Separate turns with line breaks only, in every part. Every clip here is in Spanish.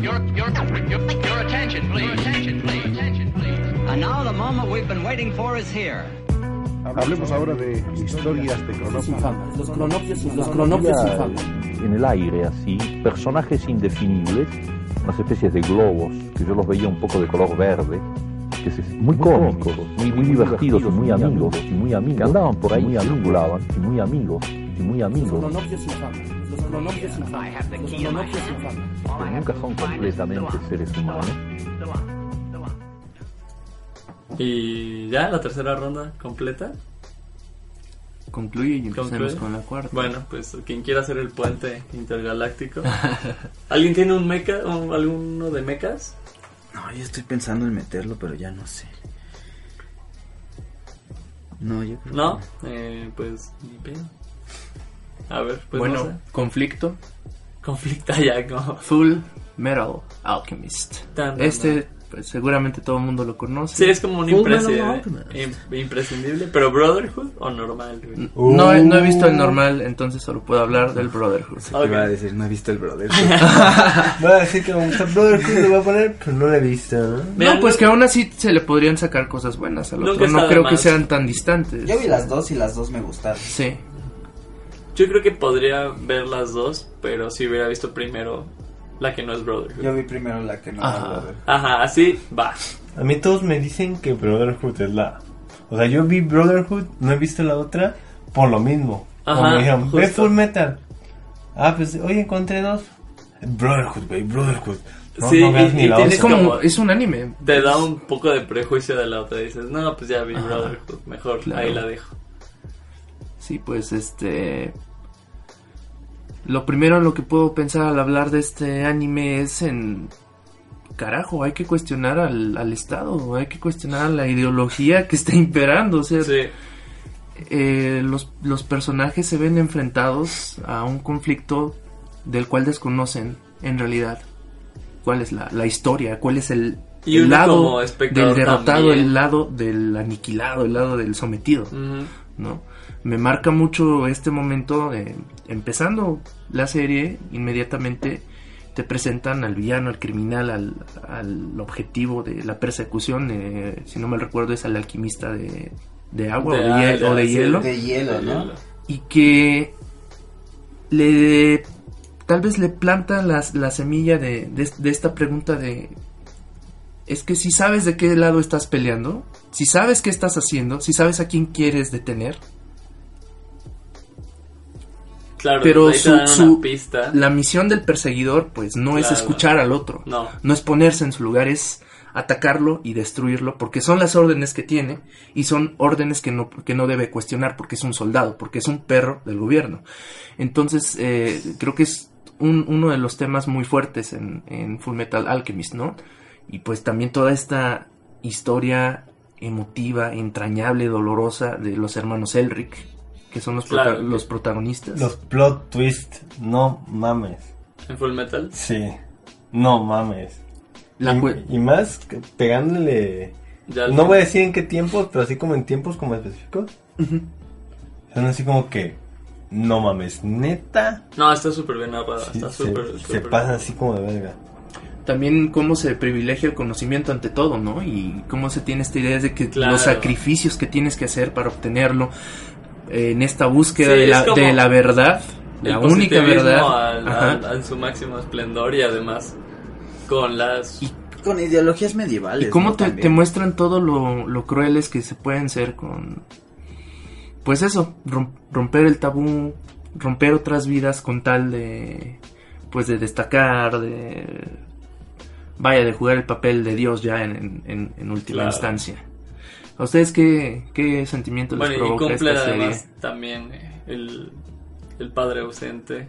Your, your, your, your attention, please. Attention, please. Attention, please.
And now the moment we've been waiting for is here.
Hablemos ahora de historias de cronopios.
Los cronopios, los cronopios infames.
en el aire, así, personajes indefinibles, unas especies de globos, que yo los veía un poco de color verde, que se, muy cómicos, muy, muy divertidos y muy amigos, y muy amigos, que andaban por ahí, circulaban, y muy amigos, y muy amigos.
Los cronopios infames. Los
nunca son completamente seres humanos.
Y ya, la tercera ronda completa.
Concluye y empecemos
Concluye.
con la cuarta.
Bueno, pues quien quiera hacer el puente intergaláctico. ¿Alguien tiene un mecha, o alguno de mechas?
No, yo estoy pensando en meterlo, pero ya no sé. No, yo creo
¿No?
que
Eh, pues ni pedo. A ver, pues
bueno,
no sé.
conflicto.
Conflicta ya como...
Full Metal Alchemist.
Tan, tan,
Este, pues seguramente todo el mundo lo conoce.
Sí, es como un imprescindible, imprescindible. ¿Pero Brotherhood o normal? güey?
No, he- no he visto el normal, entonces solo puedo hablar del Brotherhood.
Iba a decir, no he visto el brother. Voy a decir que me gusta Brotherhood, lo voy a poner, pero no lo he visto, ¿no?
Pues que aún así se le podrían sacar cosas buenas al
Nunca
otro. No creo que sean tan distantes.
Yo vi las dos y las dos me gustaron.
Sí.
Yo creo que podría ver las dos, pero si hubiera visto primero la que no es Brotherhood.
Yo vi primero la que no
Ajá.
era Brotherhood.
Ajá, así va.
A mí todos me dicen que Brotherhood es la... O sea, yo vi Brotherhood, no he visto la otra, por lo mismo. Como
Ajá,
me dijeron, ve. Full Metal. Ah, pues, oye, encontré dos. Brotherhood, güey, Brotherhood. No,
Sí,
no veas
y-
ni
y
Es
otra.
como,
como-
es un anime.
Te da un poco de prejuicio de la otra y dices, no, pues ya vi
Ajá.
Brotherhood, mejor
Claro.
ahí la dejo.
Sí, pues este... Lo primero en lo que puedo pensar al hablar de este anime es en... Carajo, hay que cuestionar al, al Estado, hay que cuestionar la ideología que está imperando. O sea,
Sí,
eh, los, los personajes se ven enfrentados a un conflicto del cual desconocen en realidad cuál es la, la historia, cuál es el,
Y
el
uno
lado del derrotado,
también.
el lado del aniquilado, el lado del sometido. ¿no? Me marca mucho este momento, de, empezando la serie, inmediatamente te presentan al villano, al criminal, al, al objetivo de la persecución, eh, si no me recuerdo es al alquimista de, de agua
De
o de, o hielo,
De hielo, ¿no?
y que le tal vez le planta las- la semilla de, de- de esta pregunta de es que si sabes de qué lado estás peleando, si sabes qué estás haciendo, si sabes a quién quieres detener,
Claro,
pero su,
pista.
la misión del perseguidor pues no es escuchar al otro,
No,
no es ponerse en su lugar, es atacarlo y destruirlo, porque son las órdenes que tiene y son órdenes que no, que no debe cuestionar porque es un soldado, porque es un perro del gobierno. Entonces, eh, creo que es un- uno de los temas muy fuertes en, en Full Metal Alchemist, ¿no? Y pues también toda esta historia emotiva, entrañable, dolorosa de los hermanos Elric, que son los,
Claro,
prota-
que-
los protagonistas.
Los plot twist, no mames.
en Full Metal.
Sí, no mames.
La
y, más pegándole...
Ya
No voy a decir en qué tiempos, pero así como en tiempos como específicos. Son así como que... No mames, neta.
No, está súper bien narrada.
Sí,
está
se,
súper,
se
súper
pasan así como de verga.
también cómo se privilegia el conocimiento ante todo, ¿no? Y cómo se tiene esta idea de que
Claro.
los sacrificios que tienes que hacer para obtenerlo en esta búsqueda
Sí,
de,
es
la,
como
de la verdad,
El
la única verdad.
al-
Ajá.
al- en su máximo esplendor y además con las...
Y-
Con ideologías medievales.
Y cómo
¿no?
te, muestran todo lo, lo crueles que se pueden ser con... Pues eso, rom- romper el tabú, romper otras vidas con tal de... Pues de destacar, de... Vaya, de jugar el papel de Dios ya en, en- en última
Claro.
instancia. ¿A ustedes qué, qué sentimiento les
Bueno, y
provoca
cumple
esta serie?
además también eh, el, el padre ausente.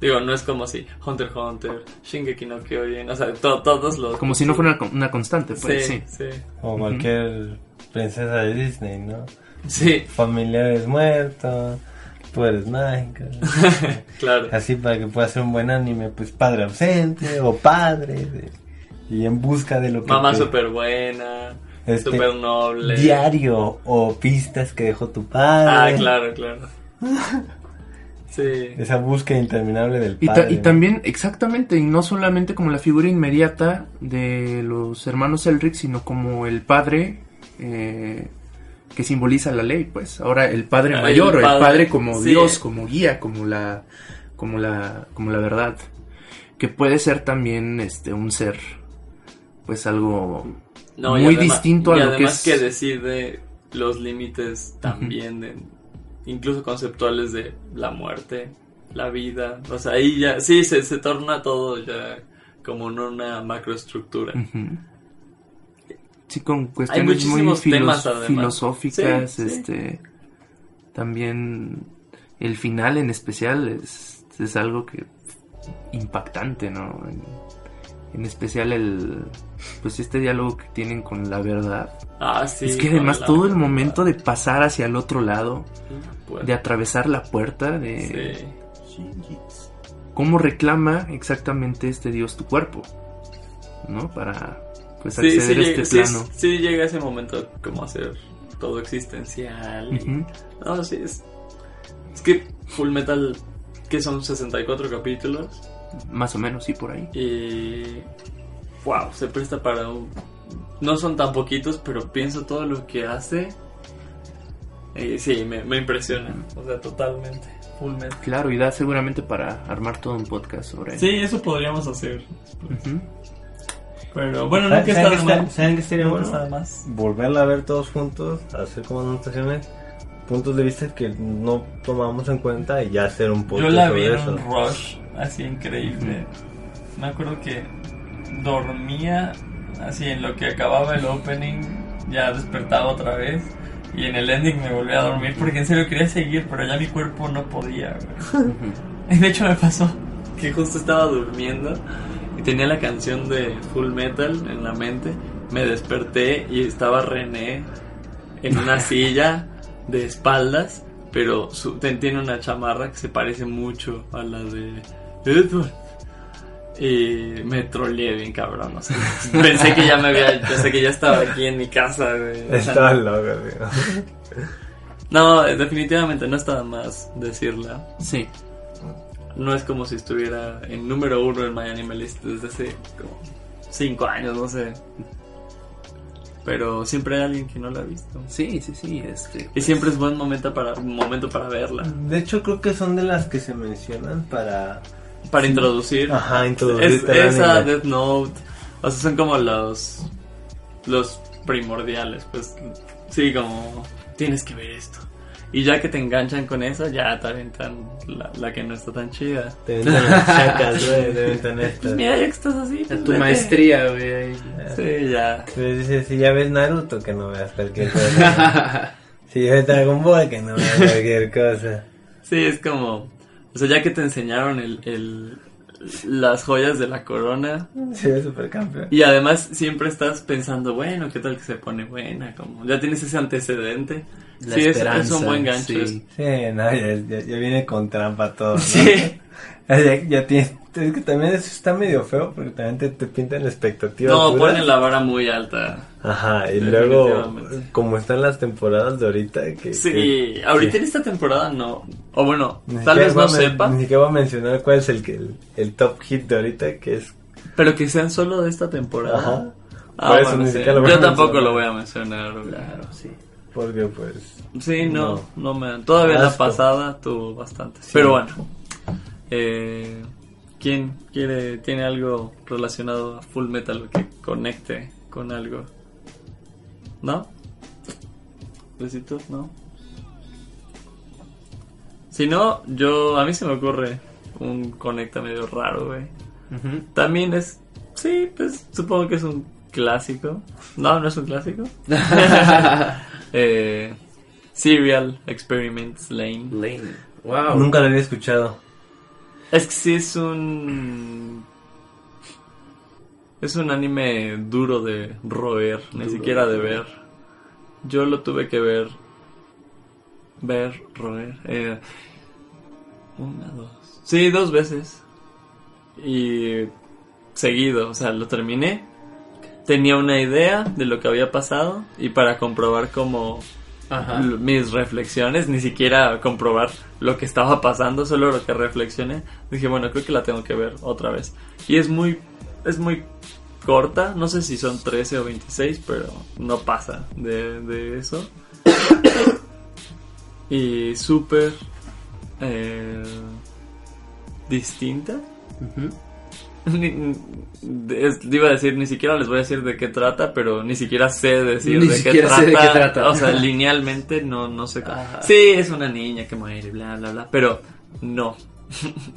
Digo, no es como si Hunter x Hunter, Shingeki no Kyojin, o sea, to- todos los...
Como si no fuera una, con- una constante, pues sí.
sí,
Ujú.
cualquier princesa de Disney, ¿no?
Sí,
Familiares muertos, poderes mágicos.
claro.
Así para que pueda ser un buen anime, pues padre ausente o padre. de- y en busca de lo que...
Mamá
te-
súper buena,
Este,
súper noble.
Diario o pistas que dejó tu padre.
Ah, claro, claro. Sí.
Esa búsqueda interminable del
Y, ta-
padre.
y también, exactamente, y no solamente como la figura inmediata de los hermanos Elric, sino como el padre eh, que simboliza la ley, pues. Ahora el padre
Ah, el
mayor, el padre,
padre,
como
sí.
Dios, como guía, como la, como la, como la verdad. Que puede ser también este un ser, pues algo
No,
muy
además-
distinto a lo que
además
es.
que decide los límites también, de- incluso conceptuales de la muerte, la vida. O sea, ahí ya, sí, se, se torna todo ya como en una macroestructura.
Sí, con cuestiones muy
muchísimos
filos-
temas, además.
filosóficas,
Sí, sí.
este también el final en especial es, es algo que impactante, ¿no? En, en especial el pues este diálogo que tienen con la verdad.
Ah, sí.
es que además todo el momento de pasar hacia el otro lado, de atravesar la puerta, de
sí.
cómo reclama exactamente este dios tu cuerpo, ¿no? Para pues acceder
sí,
a este plano.
sí llega ese momento como a ser todo existencial. y-. No, sí, es, es que Full Metal, que son 64 capítulos,
Más o menos, sí, por ahí.
y... Wow, se presta para un... No son tan poquitos, pero pienso todo lo que hace. Y sí, me, me impresiona. O sea, totalmente. Full Metal.
Claro, y da seguramente para armar todo un podcast sobre
Sí, eso podríamos hacer. Pero bueno,
¿Saben-
nunca está de más.
¿Saben qué sería bueno? Volverla a ver todos juntos, hacer como anotaciones, puntos de vista que no tomamos en cuenta y ya hacer un
Yo
podcast
la vi en
eso.
un rush, así increíble. Me acuerdo que dormía así en lo que acababa el opening, ya despertaba otra vez. Y en el ending me volví a dormir porque en serio quería seguir, pero ya mi cuerpo no podía. güey. Y de hecho me pasó que justo estaba durmiendo y tenía la canción de Full Metal en la mente. Me desperté y estaba René en una silla de espaldas, pero su- tiene una chamarra que se parece mucho a la de Edward. Y me troleé bien cabrón, o sea, pensé que ya me había, pensé que ya estaba aquí en mi casa, güey.
Loco, digo.
no, definitivamente no está más decirla.
Sí,
No es como si estuviera en número uno en My Anime List desde hace como cinco años, no sé. Pero siempre hay alguien que no la ha visto.
sí, sí, sí. Este,
Y siempre es buen momento para, momento para verla.
De hecho, creo que son de las que se mencionan para.
Para introducir.
Ajá,
Es,
introducirte al
esa,
anime.
Death Note. O sea, son como los. Los primordiales, pues. Sí, como. Tienes que ver esto. Y ya que te enganchan con eso, ya te aventan la, la que no está tan chida.
Te ventan las chacas, güey, te ventan
Pues
estas.
mira, ya que estás así. pues
tu
vete.
maestría, güey.
Sí, ya.
Pues dice, si ya ves Naruto, que no veas cualquier cosa. si ves Dragon Ball, que no veas cualquier cosa.
Sí, es como. O sea, ya que te enseñaron el, el, las joyas de la corona.
Ves Supercampeón.
Y además siempre estás pensando, bueno, ¿qué tal que se pone buena? Como ya tienes ese antecedente.
La
sí, es, un buen gancho.
sí.
Sí, no, ya, ya, ya viene con trampa todo, ¿no?
Sí.
Ya, ya tienes, es que también eso está medio feo porque también te, te pintan expectativas.
No,
duras.
ponen la vara muy alta.
Ajá, y luego, como están las temporadas de ahorita, que...
Sí,
que-
ahorita
que-
en esta temporada no. O bueno,
ni
tal vez no sepa,
Ni siquiera voy a mencionar cuál es el, que- el, el top hit de ahorita, que es...
pero que sean solo de esta temporada.
Ajá.
Ah,
Por eso
bueno,
ni
sí.
siquiera lo voy
Yo
a
tampoco lo voy a mencionar.
Claro, sí.
Porque pues...
Sí, no,
No.
no, me. Todavía la pasada tuvo bastante. Pero bueno. Eh, ¿Quién quiere, tiene algo relacionado a Full Metal que conecte con algo? ¿No? ¿Besitos? ¿No? Si no, yo. A mí se me ocurre un conecta medio raro, güey. También es. Sí, pues supongo que es un clásico. No, no es un clásico. eh, Serial Experiments Lane.
Lane. Wow.
Nunca lo había escuchado.
Es que sí es un. Es un anime duro de roer, ni siquiera de ver. Yo lo tuve que ver. Ver, roer. eh, una, dos. Sí, dos veces. Y. Seguido, o sea, lo terminé. Tenía una idea de lo que había pasado. Y para comprobar cómo
Ajá.
mis reflexiones, ni siquiera comprobar lo que estaba pasando, solo lo que reflexioné. Dije, bueno, creo que la tengo que ver otra vez. Y es muy, es muy corta, no sé si son 13 o 26, pero no pasa de, de eso. y súper eh, distinta. Ni- es- iba a decir, ni siquiera les voy a decir de qué trata, pero ni siquiera sé decir
Ni
de, qué trata,
sé de qué trata.
O sea, linealmente no, no sé. cómo-. Sí, es una niña que muere, bla, bla, bla, pero no.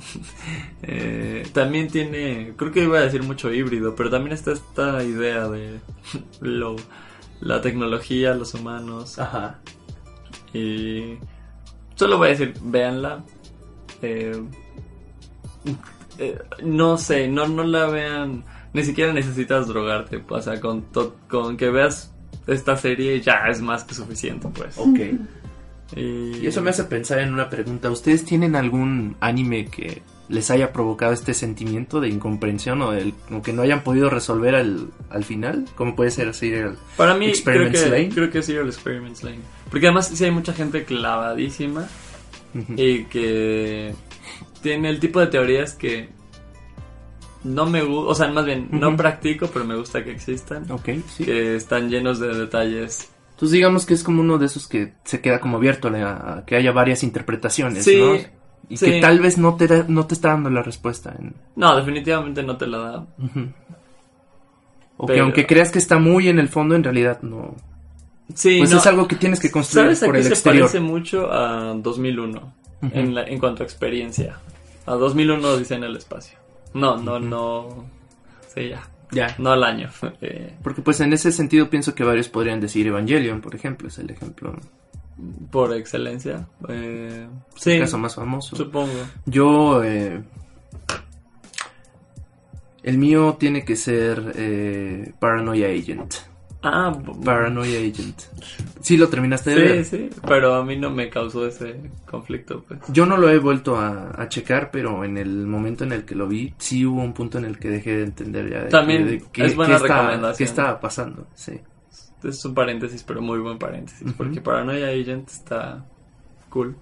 Eh, también tiene, creo que iba a decir mucho híbrido, pero también está esta idea de lo, la tecnología, los humanos,
Ajá.
y solo voy a decir, véanla. Eh, eh, no sé, no, no la vean. Ni siquiera necesitas drogarte. O sea, con, to- con que veas esta serie ya es más que suficiente, pues.
Ok.
Y,
Y eso me hace pensar en una pregunta. ¿Ustedes tienen algún anime que les haya provocado este sentimiento de incomprensión o, que no hayan podido resolver al, al final? ¿Cómo puede ser así? el-
Para mí, creo que,
Lane?
creo que sí, el Experiments Lane. Porque además, sí hay mucha gente clavadísima y que tiene el tipo de teorías que no me gusta, o sea, más bien, no practico, pero me gusta que existan.
Ok, sí.
Que están llenos de detalles
Entonces digamos que es como uno de esos que se queda como abierto a, a que haya varias interpretaciones,
Sí,
¿no? Y
sí.
que tal vez no te, da- no te está dando la respuesta. en-
No, definitivamente no te la da.
O que aunque creas que está muy en el fondo, en realidad no.
Sí,
Pues
no.
es algo que tienes que construir
¿Sabes a
por
qué
el
se
exterior.
parece mucho a 2001
Ujú.
en, la- en cuanto a experiencia? A 2001 dice en el espacio. No, no, no. Sí, ya.
Ya.
No al año. Eh,
Porque pues en ese sentido pienso que varios podrían decir Evangelion, por ejemplo, es el ejemplo,
por excelencia. Eh,
el
sí,
caso más famoso.
supongo.
Yo, eh, el mío tiene que ser eh, Paranoia Agent.
Ah,
Paranoia Agent. Sí, lo terminaste de
sí,
ver.
sí, pero a mí no me causó ese conflicto, pues.
Yo no lo he vuelto a, a checar, pero en el momento en el que lo vi, sí hubo un punto en el que dejé de entender ya. de
También
que- de qué-
es buena
está-
recomendación.
¿Qué estaba pasando? Sí.
Es un paréntesis, pero muy buen paréntesis, porque Paranoia Agent está cool.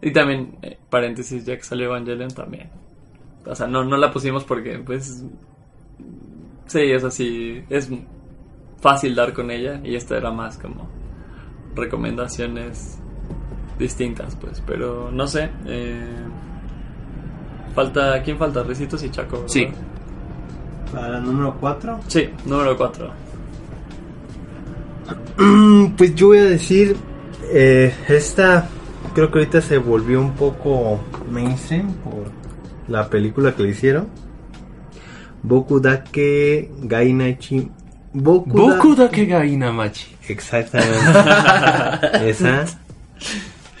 Y también, eh, paréntesis, ya que salió Evangelion también. O sea, no, no la pusimos porque, pues, sí, es así, es fácil dar con ella y esta era más como recomendaciones distintas, pues, pero no sé. eh, falta, ¿quién falta? Ricitos y Chaco. ¿verdad?
Sí.
Para el número 4.
Sí, número 4.
Pues yo voy a decir, eh, esta creo que ahorita se volvió un poco mainstream por la película que le hicieron. Boku Dake Gainachi. Boku,
Boku da que gaina machi.
Exactamente. Esa.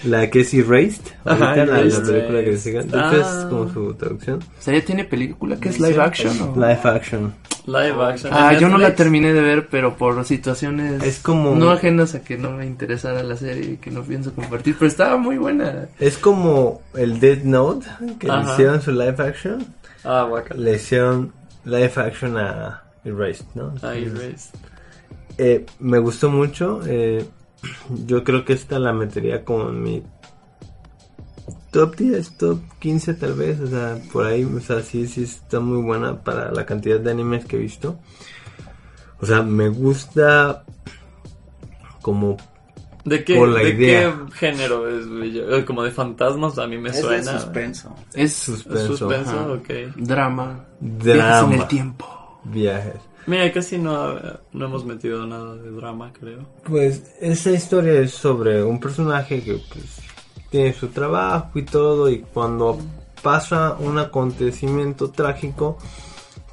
La que es Erased.
Ajá,
Ahorita la, película que le hicieron. De hecho, es
Ah.
como su traducción.
O sea, ya tiene película que es live action. ¿o?
Live action.
Live action.
Ah,
¿En
yo no la terminé de ver, pero por situaciones
Es como-
no ajenas a que no me interesara la serie y que no pienso compartir, pero estaba muy buena.
Es como el Dead Note que le hicieron su live action.
Ah, guacala.
Le hicieron live action a Erased, ¿no?
Ah, Erased.
Eh, me gustó mucho. eh, yo creo que esta la metería como en mi top 10, top 15 tal vez. O sea, por ahí, o sea, sí, sí está muy buena para la cantidad de animes que he visto. O sea, me gusta como...
¿De qué,
Por la
de
idea.
qué género es? eh, Como de fantasmas, a mí me
Es de
suena.
suspenso.
Es
Suspenso.
Suspenso,
Ajá.
ok.
drama, viajes
Drama.
en el tiempo.
Viajes.
Mira, casi no, no hemos metido nada de drama, creo.
Pues esa historia es sobre un personaje que pues, tiene su trabajo y todo y cuando pasa un acontecimiento trágico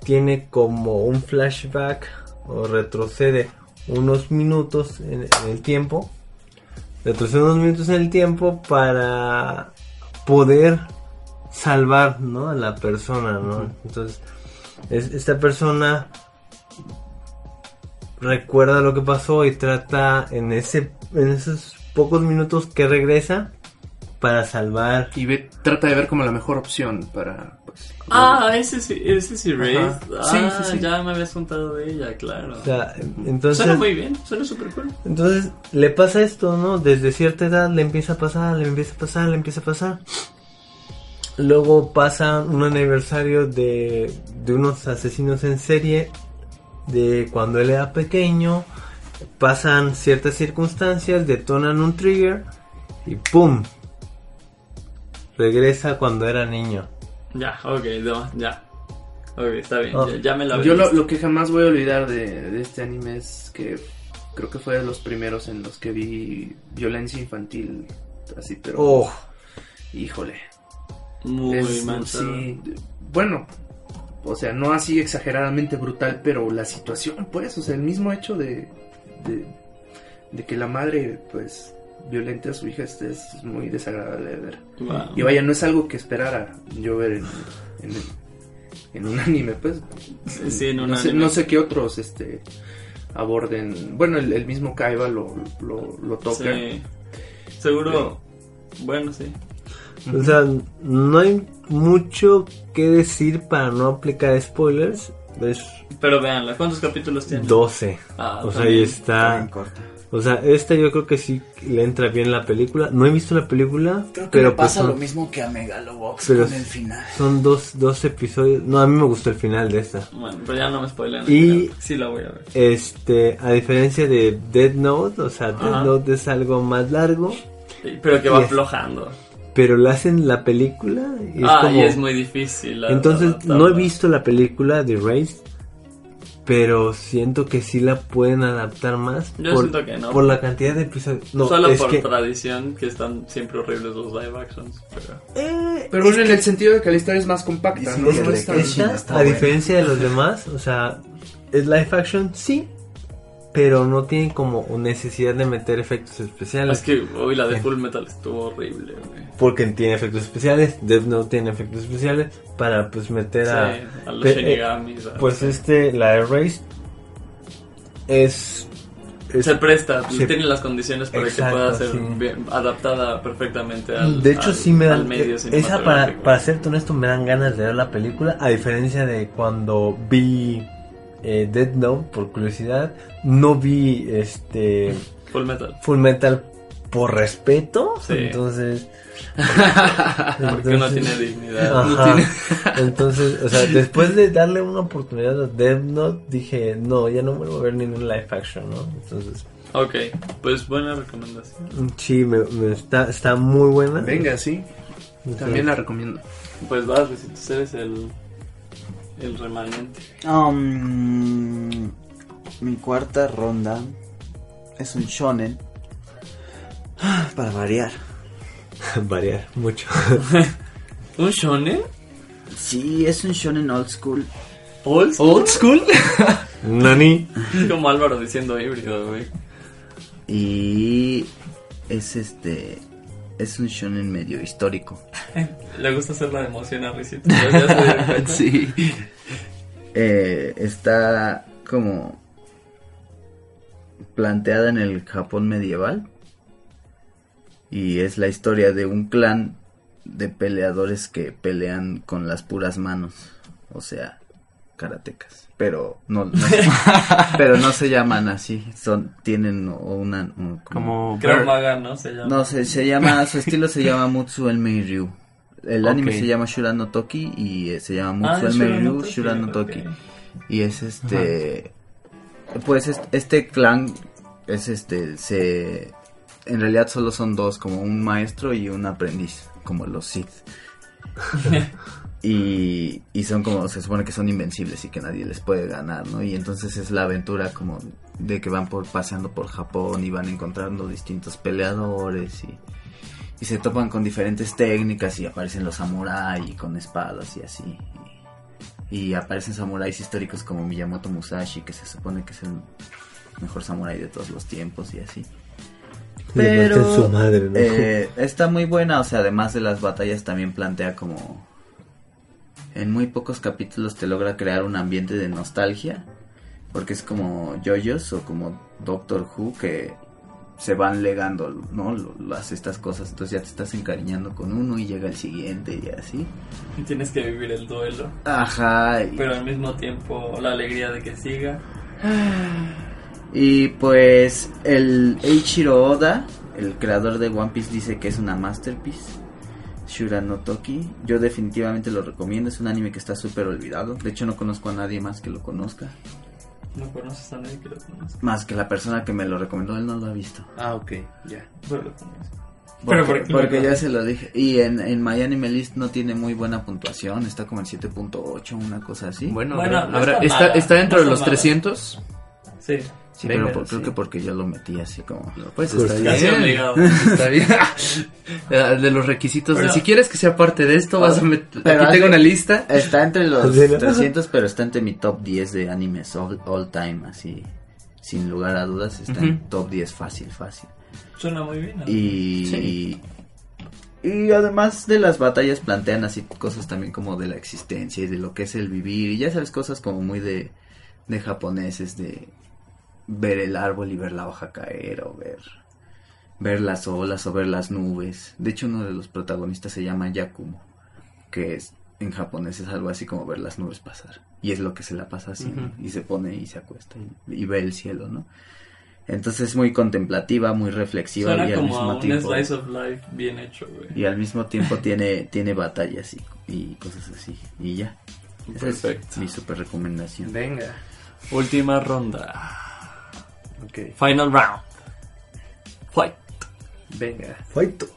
tiene como un flashback o retrocede unos minutos en, en el tiempo retrocede unos minutos en el tiempo para poder salvar ¿no? a la persona ¿no? entonces es- esta persona recuerda lo que pasó y trata en ese en esos pocos minutos que regresa para salvar
Y ve, trata de ver como la mejor opción para
Ah, ese sí, ese sí, Raid.
Ajá.
Ah,
Sí, sí, sí.
ya me habías contado de ella, claro.
O sea, entonces...
suena muy bien, suena súper cool.
Entonces le pasa esto, ¿no? Desde cierta edad le empieza a pasar, le empieza a pasar, le empieza a pasar. Luego pasa un aniversario de, de unos asesinos en serie de cuando él era pequeño. Pasan ciertas circunstancias, detonan un trigger y ¡pum! Regresa cuando era niño.
Ya, ok, no, ya. Ok, está bien, ya, ya me la
Yo lo, lo que jamás voy a olvidar de, de este anime es que creo que fue de los primeros en los que vi violencia infantil. Así, pero.
Oh,
Híjole.
Muy
Es- sí, bueno, o sea, no así exageradamente brutal, pero la situación, pues, o sea, el mismo hecho de, de, de que la madre, pues, violente a su hija es, es muy desagradable de ver.
Wow.
Y vaya, no es algo que esperara yo ver en, en, en un anime, pues.
Sí, sí, en un
no, sé,
anime.
no sé qué otros, este, aborden. Bueno, el, el mismo Kaiba lo, lo, lo toca.
Sí. Seguro. Bueno, sí.
o sea, no hay mucho que decir para no aplicar spoilers. Es
Pero véanla, ¿cuántos capítulos tiene?
12.
Ah,
O sea, ahí está.
corta.
O sea, esta yo creo que sí le entra bien la película. No he visto la película,
Creo que
pero
le
pues
pasa
son,
lo mismo que a Megalobox
pero
con el final.
son dos, dos episodios. No, a mí me gustó el final de esta.
Bueno, pero ya no me spoilen.
Y-
Sí la voy a ver.
Este, a diferencia de Dead Note, o sea, Dead
Ajá.
Note es algo más largo,
Sí, Pero que va aflojando.
pero la hacen la película y es
ah,
como...
y es muy difícil. la-
Entonces, no he visto la película de Race, pero siento que sí la pueden adaptar más
Yo
por,
siento que no.
por la cantidad de episodios. No,
Solo
es
por
que
tradición, que están siempre horribles los live actions. Pero...
Eh,
Pero bueno, en
que-
el sentido de que la historia es más compacta,
Sí,
¿no?
es
No es
esta, a diferencia de los demás, o sea, es live action, sí, pero no tiene como necesidad de meter efectos especiales.
Es que hoy la de Full Metal estuvo horrible, güey.
Porque tiene efectos especiales, Death Note tiene efectos especiales para pues meter a...
Sí, a los
eh,
Shinigamis.
pues este, la Erase es... es-
se presta,
se-
tiene las condiciones para
Exacto,
que pueda ser
sí.
bien- adaptada perfectamente al
de hecho
al-
sí me dan...
medio
Esa para, para serte honesto me dan ganas de ver la película, a diferencia de cuando vi eh, Dead Note por curiosidad, no vi este...
Full Metal.
Full Metal por respeto,
Sí.
entonces...
Porque no
entonces-
tiene dignidad.
Ajá. Entonces, o sea, después de darle una oportunidad a Death Note, dije, no, ya no vuelvo a ver ningún live action, ¿no? Entonces,
Ok, pues buena recomendación.
sí, me, me está, está muy buena.
Venga, sí. También la recomiendo.
Pues vas, Luisito, eres el, el remanente.
Um, mi cuarta ronda es un shonen. Para variar.
Variar mucho.
¿Un shonen?
Sí, es un shonen old school.
¿Old school?
Old school.
Nani.
Como Álvaro diciendo híbrido, güey.
Y es este. Es un shonen medio histórico.
Le gusta hacer la emoción a Risito.
Sí. Eh, está como planteada en el Japón medieval. Y es la historia de un clan de peleadores que pelean con las puras manos. O sea, karatecas. Pero no, no- pero no se llaman así. Son, tienen una, un-
Como
Krav. Maga, ¿no? Se llama.
no, se, se llama, su estilo se llama Mutsu el Meiryu. El anime se llama Shura no Toki y eh, se llama
Ah,
Mutsu el
Shura no
Meiryu,
Toki,
Shura no
ok.
Toki. Y es este, pues es- este clan es este, se, en realidad solo son dos, como un maestro y un aprendiz, como los Sith. Y, y son como, se supone que son invencibles y que nadie les puede ganar, ¿no? Y entonces es la aventura como de que van por paseando por Japón y van encontrando distintos peleadores y, y se topan con diferentes técnicas y aparecen los samuráis con espadas y así. Y, y aparecen samuráis históricos como Miyamoto Musashi, que se supone que es el mejor samurái de todos los tiempos y así. Pero
su madre, ¿no?
eh, está muy buena, o sea, además de las batallas también plantea como en muy pocos capítulos te logra crear un ambiente de nostalgia, porque es como JoJo's o como Doctor Who que se van legando, ¿no? Las, estas cosas, entonces ya te estás encariñando con uno y llega el siguiente y así.
Y tienes que vivir el duelo.
Ajá. y-
Pero al mismo tiempo la alegría de que siga.
Y pues el Eiichiro Oda, el creador de One Piece, dice que es una masterpiece. Shura no Toki. Yo definitivamente lo recomiendo. Es un anime que está súper olvidado. De hecho, no conozco a nadie más que lo conozca.
No conoces a nadie que lo conozca.
Más que la persona que me lo recomendó, él no lo ha visto.
Ah, ok, ya.
Pero lo conozco.
Porque,
Pero ¿por qué
porque
lo
ya se lo dije. Y en, en My Anime List no tiene muy buena puntuación. Está como en 7.8, una cosa así.
Bueno,
Bueno,
habrá-
no
habrá-
está
está, dentro
no
de los
mala.
300.
Sí.
Sí,
venga,
pero por- creo
sí.
que porque yo lo metí así como...
Pues
Pues
está bien.
obligado.
Está bien. Eh, de los requisitos de si quieres que sea parte de esto, vas a meter. Aquí tengo una lista.
Está entre los
¿Sí, no?
300, pero está entre mi top 10 de animes all, all time, así. Sin lugar a dudas, está en
Ujú.
top 10 fácil, fácil.
Suena muy bien. ¿no?
Y,
Sí.
y además de las batallas plantean así cosas también como de la existencia y de lo que es el vivir. Y ya sabes, cosas como muy de, de japoneses, de ver el árbol y ver la hoja caer o ver, ver las olas o ver las nubes. De hecho, uno de los protagonistas se llama Yakumo, que es en japonés es algo así como ver las nubes pasar. Y es lo que se la pasa así, y se pone y se acuesta y, y ve el cielo, ¿no? Entonces es muy contemplativa, muy reflexiva
Suena
y al
como
mismo
a un
tiempo
slice of life bien hecho, güey.
y al mismo tiempo tiene tiene batallas y, y cosas así y ya. Esa
Perfecto.
es mi super recomendación.
Venga.
Última ronda.
Ok.
Final round. Fight.
Venga.
Faito.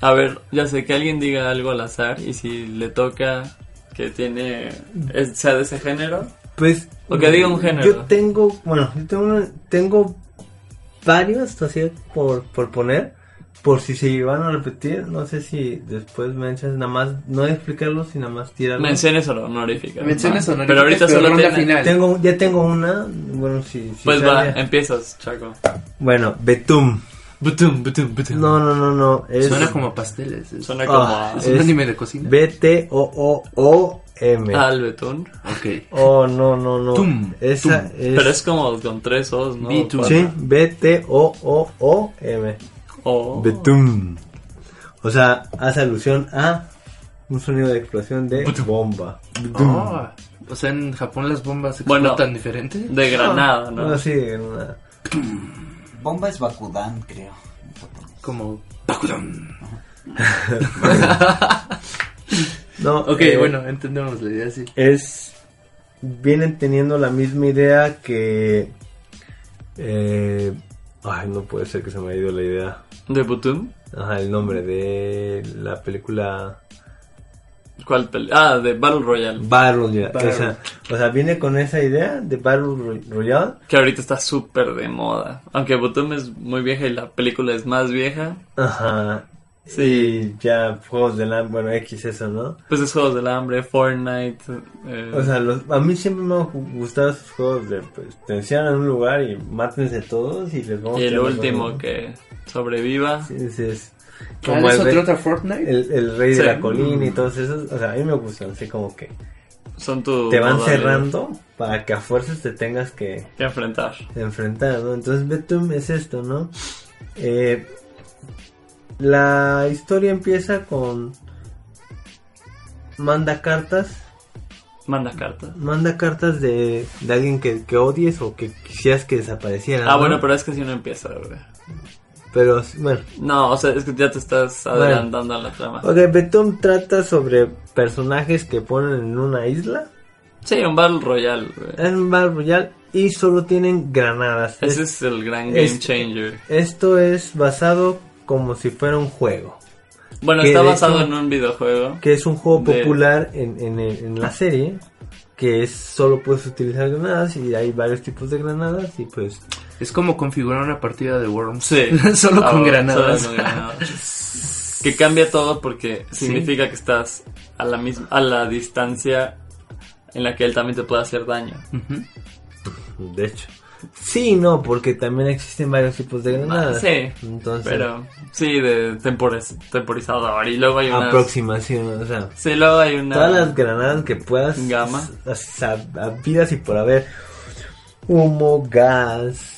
A ver, ya sé que alguien diga algo al azar y si le toca que tiene es- sea de ese género,
Pues.
O que diga un género.
Yo tengo. Bueno, yo tengo, tengo varios así por, por poner. Por si se van a repetir. No sé si después me echas nada más. No explicarlos, sino nada más tirarlos.
menciones honoríficas.
Menciones
Ah,
honoríficas,
Pero ahorita
pero
solo tiene-
final.
Tengo, ya tengo una. Bueno, si. si
Pues va, empiezas, Chaco.
Bueno, Betum.
Butum, butum, butum.
No, no, no, no. Es
Suena como pasteles. Es,
Suena como
Ah,
a-
es un anime de cocina.
B-T-O-O-O-M.
al betún.
Ok.
Oh, no, no, no.
Tum,
Esa
tum.
es.
Pero es como con tres O's, ¿no?
B2.
Cuatro.
Sí, B-T-O-O-O-M. Betum. O sea, hace alusión a un sonido de explosión de bomba. Betum.
Ah, o sea, en Japón las bombas
Bueno.
explotan diferente.
De Granada, ¿no?
No, sí, en una-
Bomba es Bakudan, creo.
Como.
No,
Ok,
eh,
bueno, entendemos la idea, sí.
Es. Vienen teniendo la misma idea que. Eh, ay, no puede ser que se me haya ido la idea.
¿De Butum?
Ajá, el nombre de la película
¿Cuál peli? Ah, de Battle Royale.
Battle Royale.
Battle.
o sea, viene con esa idea de Battle Roy- Royale.
Que ahorita está súper de moda. Aunque Butum es muy vieja y la película es más vieja.
Ajá.
Sí.
Y ya juegos de la bueno, X eso, ¿no?
Pues es Juegos del Hambre, Fortnite. eh,
O sea, los, a mí siempre me han gustado esos juegos de, pues, te encierran en un lugar y mátense todos y les vamos
y el último que sobreviva.
Sí, sí, es
¿Cuál
como el
otro,
rey,
otra Fortnite?
el, el rey
Sí.
de la colina y todos esos. O sea, a mí me gustan, así como que
Son tu.
te van
modalidad
cerrando para que a fuerzas te tengas que
Que enfrentar.
enfrentar, ¿no? Entonces Betum es esto, ¿no? Eh, la historia empieza con manda cartas,
Manda cartas.
manda cartas de, de alguien que, que odies o que quisieras que desapareciera.
Ah,
¿no?
bueno, pero es que si no empieza, güey.
Pero, bueno.
No, o sea, es que ya te estás adelantando a la trama.
Ok, Betum trata sobre personajes que ponen en una isla,
Sí, un Battle Royale,
en un Battle Royale, y solo tienen granadas.
Ese
Es-
es el gran game
es-
changer.
esto es basado como si fuera un juego.
Bueno, está basado
hecho-
en un videojuego.
que es un juego
De-
popular en, en, en la serie que es solo puedes utilizar granadas y hay varios tipos de granadas y pues
Es como configurar una partida de Worms.
Sí.
Solo con
Ah,
granadas.
solo con granadas. que cambia todo porque significa que estás a la misma a la distancia en la que él también te puede hacer daño.
De hecho sí no porque también existen varios tipos de granadas
Sí,
entonces
pero sí de tempores- temporizador y luego hay una
aproximación o sea
Sí, luego hay una
todas las granadas que puedas
Gama.
s- s- sabidas y por haber humo, gas,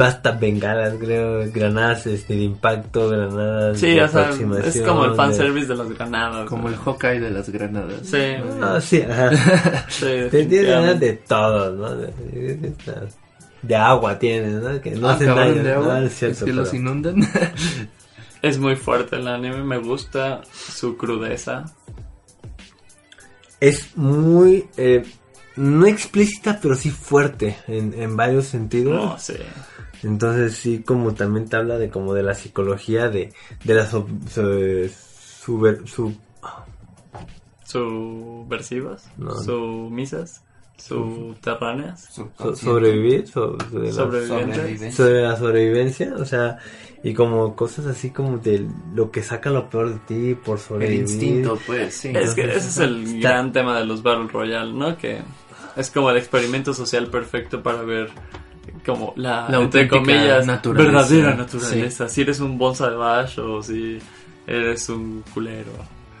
hasta bengalas, creo, granadas este, de impacto, granadas
Sí,
de
o sea, es como el
de-
fanservice de las granadas.
Como el Hawkeye de las granadas.
Sí,
Ah, sí, ajá.
sí,
Te tienes de todo, ¿no? De, de agua tienes, ¿no? Que no
Ah,
hacen daño.
de agua.
No,
es,
es cierto,
que los inundan.
Es muy fuerte el anime, me gusta su crudeza.
es muy, eh, no explícita, pero sí fuerte en, en varios sentidos.
No, sí.
Entonces sí, como también te habla de como de la psicología de, de sub- su-
Subversivas,
No.
sumisas, subterráneas.
so- sobrevivir, so- de la- sobre la sobrevivencia, o sea, y como cosas así como de lo que saca lo peor de ti por
El
sobrevivir.
instinto, pues, sí.
Es que ese es el
Está-
gran tema de los Battle Royale, ¿no? Que es como el experimento social perfecto para ver como la,
La
entre comillas,
naturaleza.
verdadera naturaleza. Si eres un bonsai bash o si eres un culero.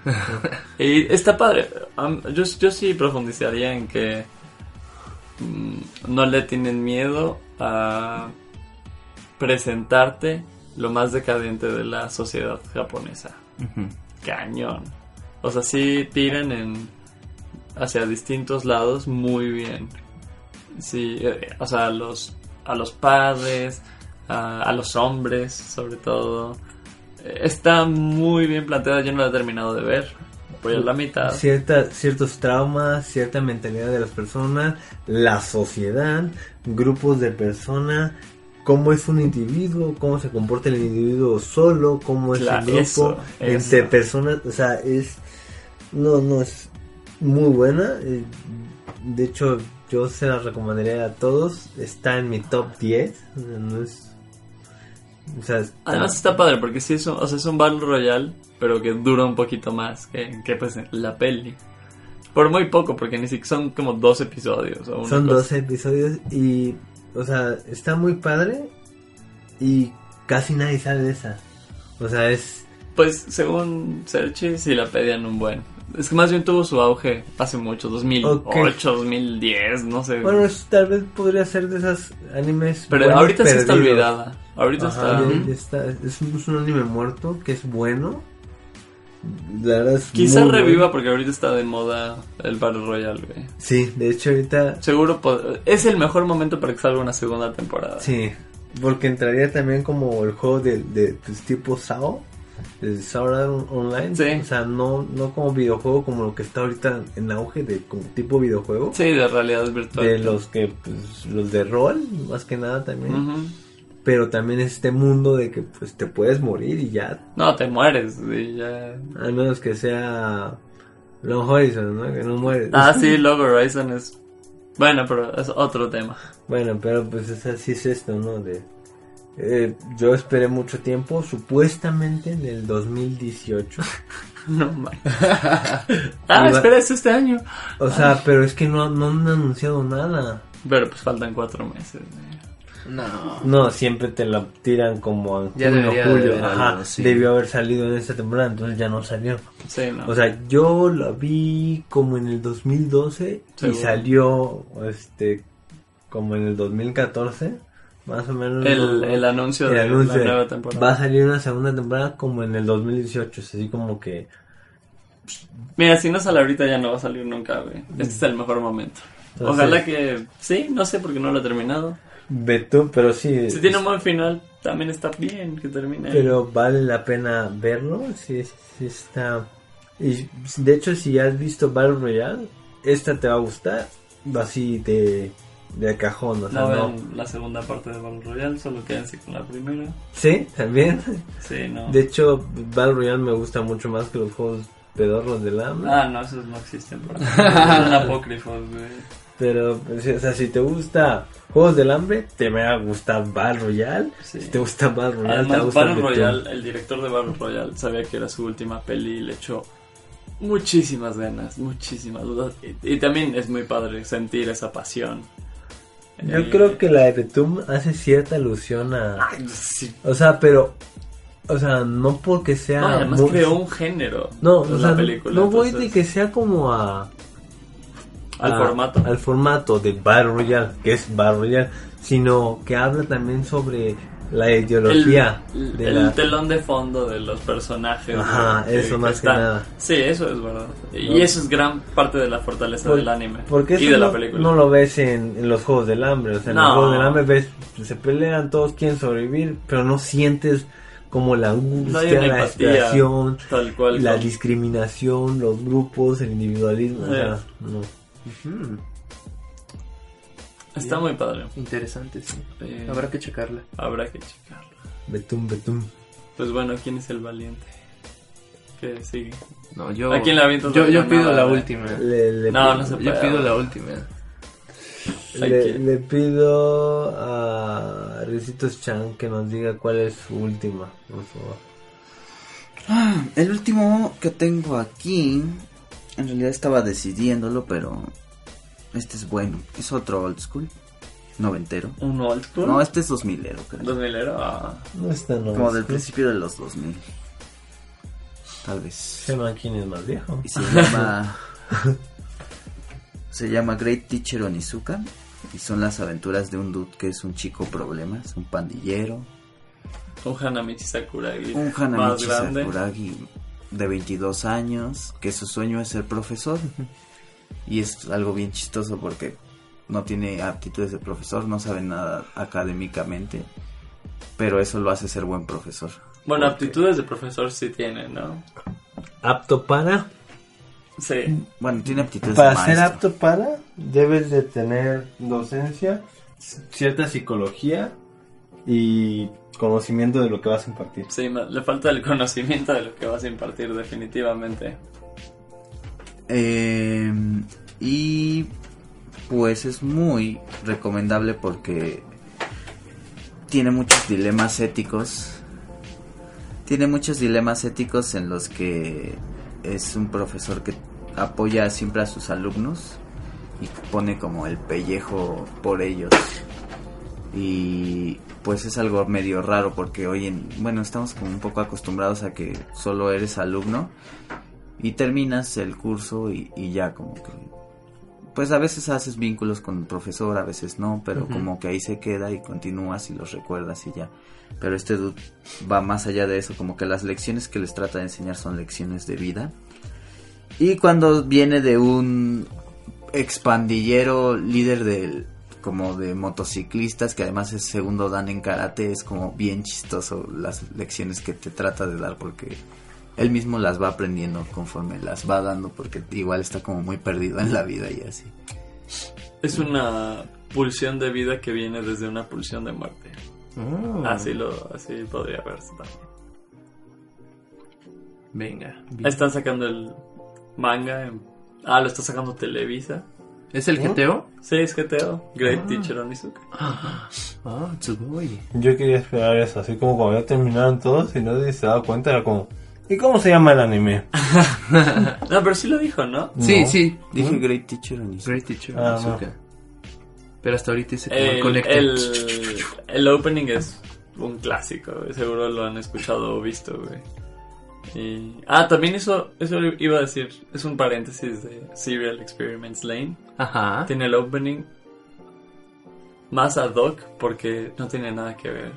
y está padre. Yo, yo sí profundizaría en que mm, no le tienen miedo a presentarte lo más decadente de la sociedad japonesa cañón. O sea, sí tiran en hacia distintos lados muy bien. Sí, eh, o sea, a los a los padres, a, a los hombres, sobre todo. Eh, Está muy bien planteada, yo no la he terminado de ver. Voy a la mitad.
Cierta, ciertos traumas, cierta mentalidad de las personas, la sociedad, grupos de personas, cómo es un individuo, cómo se comporta el individuo solo, cómo es
Claro,
el grupo,
eso,
entre
eso.
personas, o sea, es, no, no, es muy buena, eh, de hecho yo se la recomendaría a todos, está en mi top 10, o sea, no es, o sea, está-
Además está padre porque sí es un, o sea, es un Battle Royale, pero que dura un poquito más que, que pues la peli. Por muy poco, porque ni siquiera son como dos episodios. O una
Son
cosa
12 episodios y, o sea, está muy padre y casi nadie sabe de esa. O sea, es...
Pues según Searchy, sí la pedían un buen. Es que más bien tuvo su auge hace mucho, 2008, 2010, no sé.
Bueno, es- tal vez podría ser de esas animes...
pero
buenos
ahorita sí está
perdidos.
olvidada. Ahorita
Ajá,
está.
ya- ya está. Es, un, anime muerto que es bueno. La verdad es
Quizá reviva
bueno.
porque ahorita está de moda el Battle Royale, güey.
Sí, de hecho ahorita...
Seguro es el mejor momento para que salga una segunda temporada.
Sí, porque entraría también como el juego de, de pues, tipo SAO, el Sword Online.
Sí.
O sea, no, no como videojuego como lo que está ahorita en auge de como tipo videojuego.
Sí, de realidad virtual.
De los que, pues, los de rol, más que nada también.
Ujú.
Pero también este mundo de que pues te puedes morir y ya,
No, te mueres. y ya...
a menos que sea Long Horizon, ¿no? Que no mueres.
Ah, sí, Log Horizon es... Bueno, pero es otro tema.
Bueno, pero pues es así es esto, ¿no? De, eh, yo esperé mucho tiempo, supuestamente en el 2018.
No mames. ah, espera, es este año.
O sea, pero es que no, no han anunciado nada.
Pero pues faltan cuatro meses. güey.
No.
No, siempre te la tiran como en
Ya
junio,
de
julio. Ajá,
algo, sí.
debió haber salido en esta temporada, entonces ya no salió.
Sí, no.
O sea, yo la vi como en el 2012 y
Seguro.
salió este como en el 2014, más o menos.
el, el anuncio
El
de
anuncio
la nueva temporada.
Va a salir una segunda temporada como en el 2018, es así como que
Mira, si no sale ahorita ya no va a salir nunca, güey. Este es el mejor momento.
Entonces-
Ojalá que... Sí, no sé porque no lo he terminado.
ve tú, pero sí.
Si tiene un buen final, también está bien que termine.
Pero vale la pena verlo, sí, sí está... Y de hecho, si has visto Battle Royale, esta te va a gustar, así de, de cajón, o sea,
no
no...
vean la segunda parte de Battle Royale, solo quédense con la primera.
Sí, también.
Sí, no.
De hecho, Battle Royale me gusta mucho más que los juegos pedorros del hambre.
Ah, no, esos no existen. Por Son apócrifos, güey.
Pero, pues, o sea, si te gusta Juegos del Hambre, te va a gustar Battle Royale.
Sí.
Si te gusta Battle Royale, te
Además,
gustar
Battle
Betum.
Royale, el director de Battle Royale sabía que era su última peli y le echó muchísimas ganas, muchísimas dudas. Y, y también es muy padre sentir esa pasión.
Yo
Eh,
creo que la de Betum hace cierta alusión a...
ay, sí.
O sea, pero... O sea, no porque sea...
No, además
muy-
creó un género.
No, o sea, no-
película,
no voy de que sea como a...
Al
a-
formato.
al formato de Battle Royale, que es Battle Royale, sino que habla también sobre la ideología
el-
de
el
la...
telón de fondo de los personajes.
Ajá,
¿no?
eso más que nada.
Sí, eso es verdad. Y
No.
eso es gran parte de la fortaleza
Por-
del anime.
Porque
y de la
no,
película.
no lo ves en, en los Juegos del Hambre. O sea, en
No.
los Juegos del Hambre ves, se pelean, todos quieren sobrevivir, pero no sientes como la
No
angustia, la
empatía,
desesperación,
tal cual.
la
como-
discriminación, los grupos, el individualismo. o sea,
Eh.
no.
Ujú.
Está muy padre.
Interesante, sí.
Eh,
Habrá que checarla.
Habrá que checarlo.
Betum, betum.
Pues bueno, ¿quién es el valiente? Que sigue.
No, yo.
¿A quién le avientas
Yo,
la
yo pido la última.
Le, le
No,
pido-
no se puede.
Yo pido la última.
Le pido a Ricitos Chan que nos diga cuál es su última, por favor.
Ah, el último que tengo aquí, en realidad estaba decidiéndolo, pero este es bueno. Es otro old school, noventero.
¿Un old school?
No, este es 2000ero, creo.
2000 era. Ah.
No está no.
Como del principio de los 2000. Tal vez.
Se llama quién es más viejo.
Y se llama. se llama Great Teacher Onizuka. Y son las aventuras de un dude que es un chico problemas, un pandillero,
Un Hanamichi Sakuragi.
un
más
Hanamichi
grande.
Sakuragi de 22 años, que su sueño es ser profesor. Y es algo bien chistoso porque no tiene aptitudes de profesor, no sabe nada académicamente, pero eso lo hace ser buen profesor.
Bueno,
Porque-
aptitudes de profesor sí tiene, ¿no?
Apto para.
Sí.
Bueno, tiene aptitudes
Para
de
ser apto para, debes de tener docencia, cierta psicología y conocimiento de lo que vas a impartir.
Sí, le falta el conocimiento de lo que vas a impartir, definitivamente.
Eh, y pues es muy recomendable porque tiene muchos dilemas éticos. Tiene muchos dilemas éticos en los que es un profesor que apoya siempre a sus alumnos y pone como el pellejo por ellos. Y pues es algo medio raro porque hoy en, bueno, estamos como un poco acostumbrados a que solo eres alumno y terminas el curso y, y ya como que pues a veces haces vínculos con el profesor, a veces no, pero como que ahí se queda y continúas y los recuerdas y ya. Pero este dude va más allá de eso, como que las lecciones que les trata de enseñar son lecciones de vida. Y cuando viene de un expandillero líder del como de motociclistas que además es segundo dan en karate es como bien chistoso las lecciones que te trata de dar porque él mismo las va aprendiendo conforme las va dando porque igual está como muy perdido en la vida y así.
Es una pulsión de vida que viene desde una pulsión de muerte.
Oh,
Así lo, así podría verse también.
Venga. bien.
Están sacando el manga. en- Ah, lo está sacando Televisa.
¿Es el GTO?
Sí, es GTO. Great
Ah.
Teacher Onizuka.
Ah, Tsugoi.
Yo quería esperar eso, así como cuando ya terminaron todos y nadie se daba cuenta, era como, ¿y cómo se llama el anime?
No, pero sí lo dijo, ¿no?
Sí,
No.
sí.
Dije
Dije
Great Teacher Onizuka.
Great Teacher
Ah,
Onizuka. Pero hasta ahorita dice como
El, el, el opening es un clásico, güey. Seguro lo han escuchado o visto, güey. Y... Ah, también eso, eso iba a decir. Es un paréntesis de Serial Experiments Lane.
Ajá.
Tiene el opening más ad hoc porque no tiene nada que ver.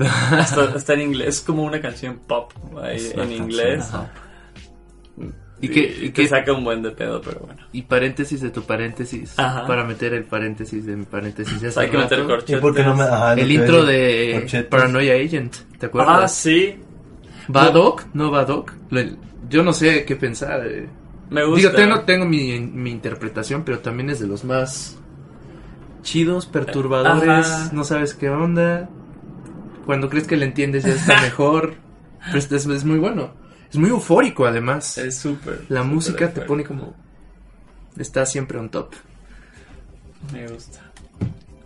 Está, está en inglés, es como una canción pop ahí, en inglés.
ajá.
¿Y
que,
y qué-
saca un buen de pedo, pero bueno.
Y paréntesis de tu paréntesis.
Ajá.
Para meter el paréntesis de mi paréntesis. hace
Hay que meter corchetes.
¿Y por qué no me... ajá,
El
que
intro de
corchetes.
Paranoia Agent. ¿Te
Ah,
acuerdas?
sí.
¿Va ad hoc? ¿No va? Lo- Yo no sé qué pensar. eh.
Me gusta.
Digo, tengo, tengo mi, mi interpretación, pero también es de los más chidos, perturbadores.
Ajá.
No sabes qué onda. Cuando crees que le entiendes ya está mejor. Pero es, muy bueno. Es muy eufórico además.
Es súper.
La música te pone como... Está siempre on top.
Me gusta.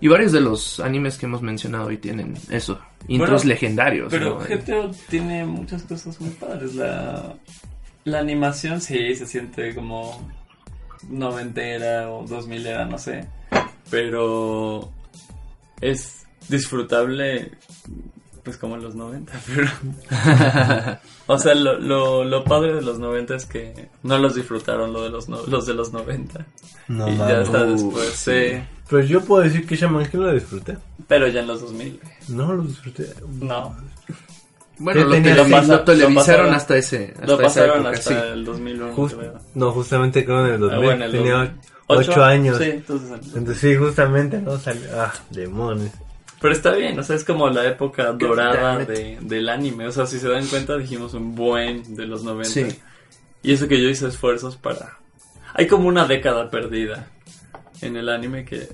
Y varios de los animes que hemos mencionado hoy tienen eso. Intros
Bueno,
legendarios.
Pero
¿no?
GTO tiene muchas cosas muy padres. La, la animación sí se siente como noventera o dos milera, no sé. Pero es disfrutable pues como en los 90, pero... o sea, lo, lo, lo padre de los 90 es que no los disfrutaron lo de los, no- los de los 90.
No
y ya está después, sí.
Pero yo puedo decir que Shaman King lo disfruté.
Pero ya en los 2000.
No lo disfruté.
No,
Bueno,
¿Qué
lo, tele-
Lo pasa-
lo televisaron
lo pasaron-
hasta ese hasta
lo pasaron
época,
hasta
sí.
el 2001,
Just- no, justamente creo en el 2000.
Ah, bueno, el
Tenía
2000.
8
¿Ocho?
años.
Sí, entonces...
Entonces sí, justamente, ¿no? Salió... Ah, demonios.
Pero está bien, o sea, es como la época dorada de, del anime. O sea, si se dan cuenta, dijimos un buen de los 90.
Sí.
Y eso que yo hice esfuerzos para... Hay como una década perdida en el anime que,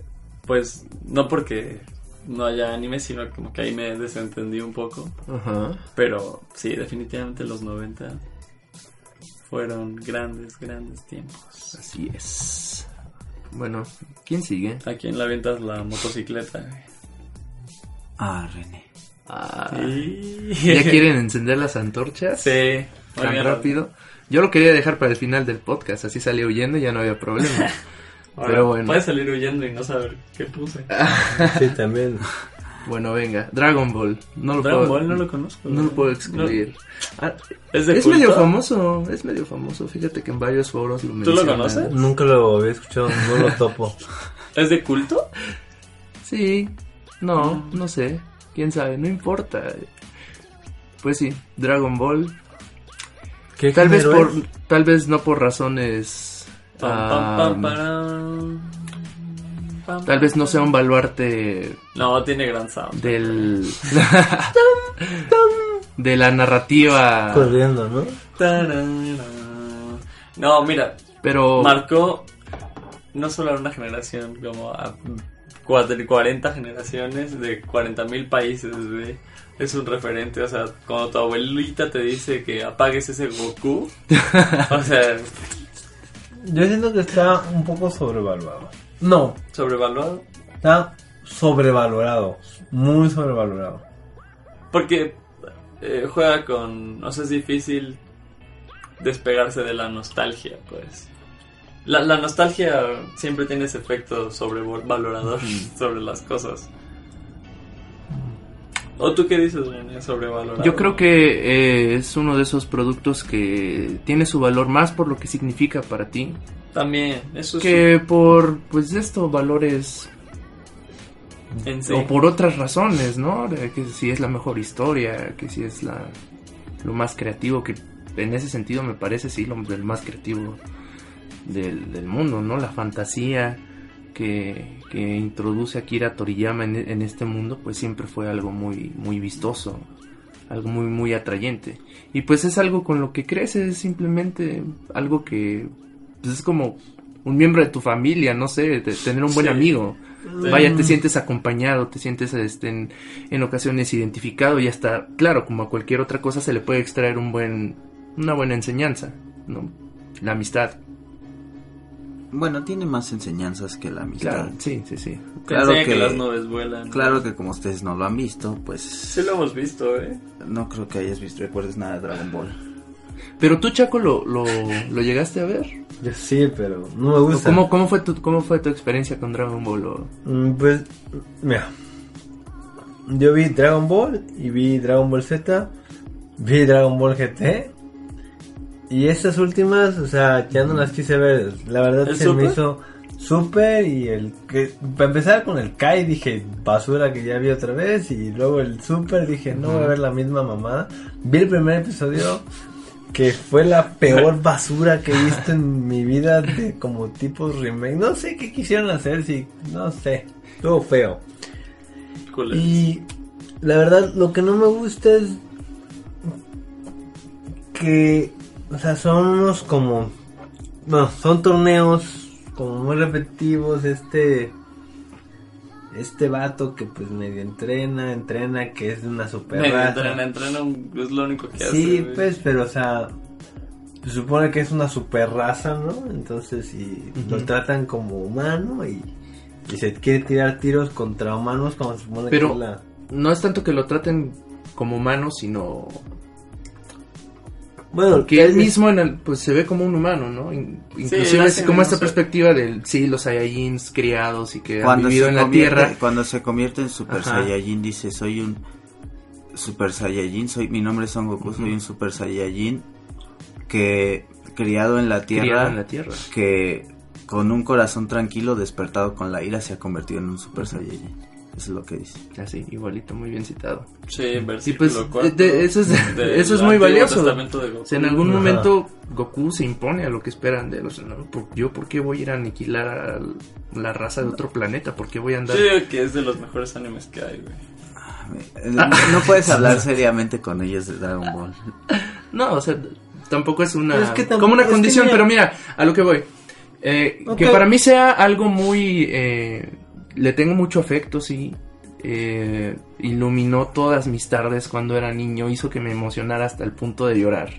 pues, no porque no haya anime, sino como que ahí me desentendí un poco.
Ajá.
Pero sí, definitivamente los 90 fueron grandes, grandes tiempos.
Así es. Bueno, ¿quién sigue?
¿A quién le avientas la motocicleta?
Ah, René. Ah,
Sí.
¿Ya quieren encender las antorchas?
Sí.
Tan
Oigan,
rápido. Yo lo quería dejar para el final del podcast, así salí huyendo y ya no había problema.
ahora
Pero bueno.
Puedes salir huyendo y no saber qué puse.
Sí, también.
Bueno, venga, Dragon Ball. No lo
Dragon
puedo,
Ball no lo conozco.
no lo puedo excluir. Ah,
¿Es de
es medio famoso, es medio famoso. Fíjate que en varios foros lo
¿Tú lo
mencionan.
conoces?
Nunca lo había escuchado, no lo topo.
¿Es de culto?
Sí, no, no sé. Quién sabe, no importa. Pues sí, Dragon Ball.
¿Qué
Tal vez por,
es?
tal vez no por razones.
Pam,
ah,
pam, pam,
tal vez no sea un baluarte
No, tiene gran sound.
del de la narrativa,
Corriendo, ¿no?
No, mira,
pero
marcó no solo a una generación, como a 40 generaciones de 40 mil países, güey. Es un referente, o sea, cuando tu abuelita te dice que apagues ese Goku, o sea,
Yo siento que está un poco sobrevaluado. No,
sobrevaluado.
está sobrevalorado. Muy sobrevalorado.
Porque eh, juega con. O sea, es difícil despegarse de la nostalgia, pues. La, la nostalgia siempre tiene ese efecto sobrevalorador sobre las cosas. ¿O tú qué dices, René, sobrevalorado?
yo creo que eh, es uno de esos productos que tiene su valor más por lo que significa para ti
También, eso sí,
que por pues esto valores
en sí.
o por otras razones, ¿no? Que si es la mejor historia, que si es la lo más creativo, que en ese sentido me parece sí lo del más creativo del, del mundo, ¿no? La fantasía que, que introduce Akira Toriyama en, en este mundo, pues siempre fue algo muy, muy vistoso, algo muy, muy atrayente. Y pues es algo con lo que creces, simplemente algo que pues es como un miembro de tu familia, no sé, de tener un buen
Sí.
amigo. Vaya, te sientes acompañado, te sientes este, en, en ocasiones identificado y hasta, claro, como a cualquier otra cosa se le puede extraer un buen, una buena enseñanza, ¿no? La amistad,
Bueno, tiene más enseñanzas que la amistad.
claro, sí, sí, sí.
Claro
que,
que-
las nubes vuelan.
Claro que como ustedes no lo han visto, pues
Sí lo hemos visto, ¿eh?
no creo que hayas visto, recuerdes nada de Dragon Ball.
Pero tú, Chaco, ¿lo, lo, lo llegaste a ver?
Yo sí, pero no me
¿O
gusta.
¿Cómo, cómo, fue tu, ¿Cómo fue tu experiencia con Dragon Ball? o-
Mm, Pues, mira. Yo vi Dragon Ball y vi Dragon Ball Z. Vi Dragon Ball GT. Y estas últimas, o sea, ya no las quise ver. La verdad
¿El
se
Super?
me hizo super y el que para empezar con el Kai dije basura que ya vi otra vez y luego el Super dije no voy a ver la misma mamada. Vi el primer episodio que fue la peor basura que he visto en mi vida de como tipos remake. No sé qué quisieron hacer, si no sé. Estuvo feo. Y la verdad, lo que no me gusta es que, o sea, son unos como, bueno, son torneos como muy repetitivos. Este, este vato que pues medio entrena, entrena, que es de una super
Medio
raza.
entrena, entrena, es lo único que hace.
Sí,
güey.
pues, pero o sea, se supone que es una super raza, ¿no? Entonces, y lo tratan como humano y, y se quiere tirar tiros contra humanos como se supone
Pero-
que es la...
No es tanto que lo traten como humano, sino
Bueno,
que él mismo en el- pues se ve como un humano, ¿no? In- Inclusive es como esta perspectiva del sí, los Saiyajins criados y que han vivido en la Tierra.
cuando se convierte en Super
Ajá.
Saiyajin dice soy un Super Saiyajin, soy, mi nombre es Son Goku, soy un Super Saiyajin que criado en la tierra,
Criado en la tierra.
que con un corazón tranquilo despertado con la ira se ha convertido en un Super Saiyajin. Eso es lo que dice.
Así, igualito, muy bien citado.
Sí,
Sí, pues
cuarto
de- de- eso es, eso es muy valioso. O sea, en algún
Ajá.
momento Goku se impone a lo que esperan de él. O sea, no, ¿por- yo por qué voy a ir a aniquilar a la raza de otro planeta? ¿Por qué voy a andar?
Yo digo que es de los mejores animes que hay, güey.
Eh, No, no puedes hablar seriamente con ellos de Dragon Ball.
No, o sea, tampoco es una
es que tampoco-
como una
es que
condición,
mira-
pero mira, a lo que voy. Eh. Que para mí sea algo muy... eh, le tengo mucho afecto, sí. Eh, iluminó todas mis tardes cuando era niño, hizo que me emocionara hasta el punto de llorar.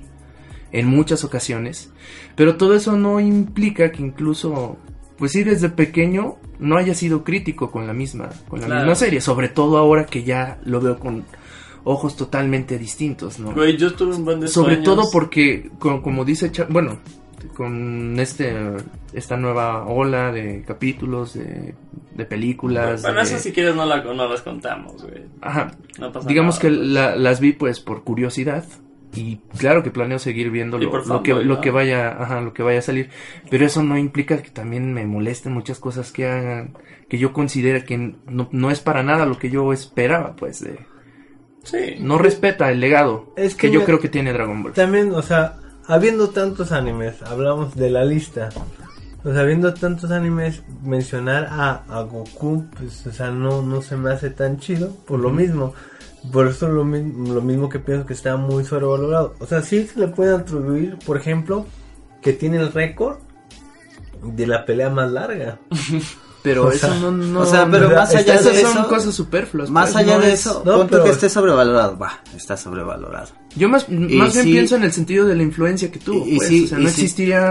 En muchas ocasiones. Pero todo eso no implica que incluso... Pues sí, desde pequeño no haya sido crítico con la misma, con la
Claro.
misma serie, sobre todo ahora que ya lo veo con ojos totalmente distintos, ¿no?
Güey, yo tuve un buen de
Sobre todo porque, co- como, dice, Cha- bueno, con este esta nueva ola de capítulos, de, de películas.
Bueno,
de-
eso si quieres no, la, no las contamos, güey.
Ajá.
No pasa
Digamos
nada,
que
pues.
la- las vi pues por curiosidad y claro que planeo seguir viendo lo, que, lo que vaya, ajá, lo que vaya a salir, pero eso no implica que también me molesten muchas cosas que hagan, que yo considere que no, no es para nada lo que yo esperaba, pues, de,
Sí.
no respeta el legado
Es
que,
que
yo
me-
creo que tiene Dragon Ball.
También, o sea, habiendo tantos animes, hablamos de la lista. O sea, habiendo tantos animes, mencionar a, a Goku, pues, o sea, no, no se me hace tan chido, por lo mismo. Por eso lo, mi- lo mismo que pienso que está muy sobrevalorado. O sea, sí se le puede atribuir, por ejemplo, que tiene el récord de la pelea más larga.
Pero
O
eso
sea,
no, no,
o sea, pero
no-
más allá de
son
eso-
cosas superfluas.
Más
pues,
allá
no
de
es-
eso,
no, pero-
que esté sobrevalorado. Va, está sobrevalorado.
Yo más,
Y
más bien pienso en el sentido de la influencia que tuvo.
Y- y
pues,
sí-
o sea,
y
no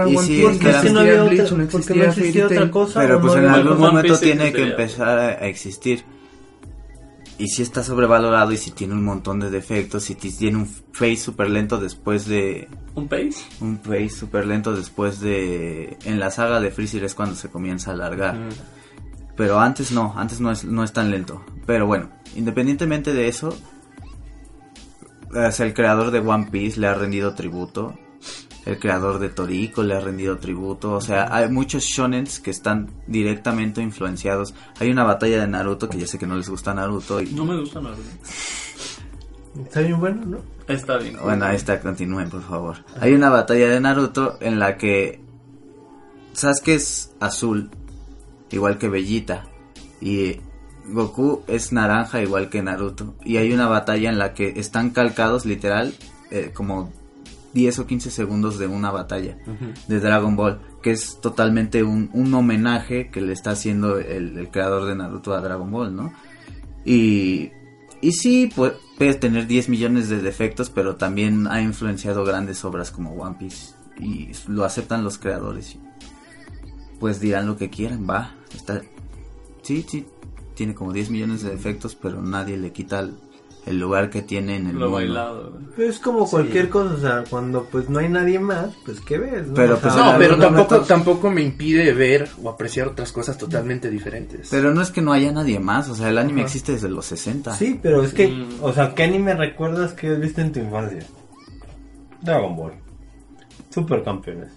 y
One Piece,
porque
no existía
había
Bleach,
otra-
no
porque
existía
no existía
Fairy
otra cosa.
Pero pues
no
en algún momento tiene que
existiría.
empezar a existir. Y si está sobrevalorado y si tiene un montón de defectos, si ti- tiene un face super lento después de...
¿Un pace?
Un face super lento después de... En la saga de Freezer es cuando se comienza a alargar. Pero antes no, antes no es, no es tan lento. Pero bueno, independientemente de eso, el creador de One Piece le ha rendido tributo. El creador de Toriko le ha rendido tributo. O sea, hay muchos shonens que están directamente influenciados. Hay una batalla de Naruto que ya sé que no les gusta Naruto. Y,
No me gusta nada.
Está bien bueno, ¿no?
Está bien.
bueno, ahí está, continúen por favor. Hay una batalla de Naruto en la que Sasuke es azul, igual que Bellita, y Goku es naranja, igual que Naruto. Y hay una batalla en la que están calcados, literal, eh, como 10 o 15 segundos de una batalla de Dragon Ball, que es totalmente un, un homenaje que le está haciendo el, el creador de Naruto a Dragon Ball, ¿no? Y, y sí, pu- puede tener 10 millones de defectos, pero también ha influenciado grandes obras como One Piece. Y lo aceptan los creadores. Pues dirán lo que quieran, va. Está, sí, sí, tiene como 10 millones de defectos, pero nadie le quita el, el lugar que tiene en el
Lo
mundo.
bailado,
es como cualquier cosa, o sea, cuando pues no hay nadie más, pues ¿qué ves? no?
Pero, pues,
No, pero tampoco, tampoco me impide ver o apreciar otras cosas totalmente diferentes.
Pero no es que no haya nadie más, o sea, el anime
Ajá.
existe desde los 60.
Sí, pero es que,
Mm.
o sea, ¿qué anime recuerdas que has visto en tu infancia? Dragon Ball. Supercampeones.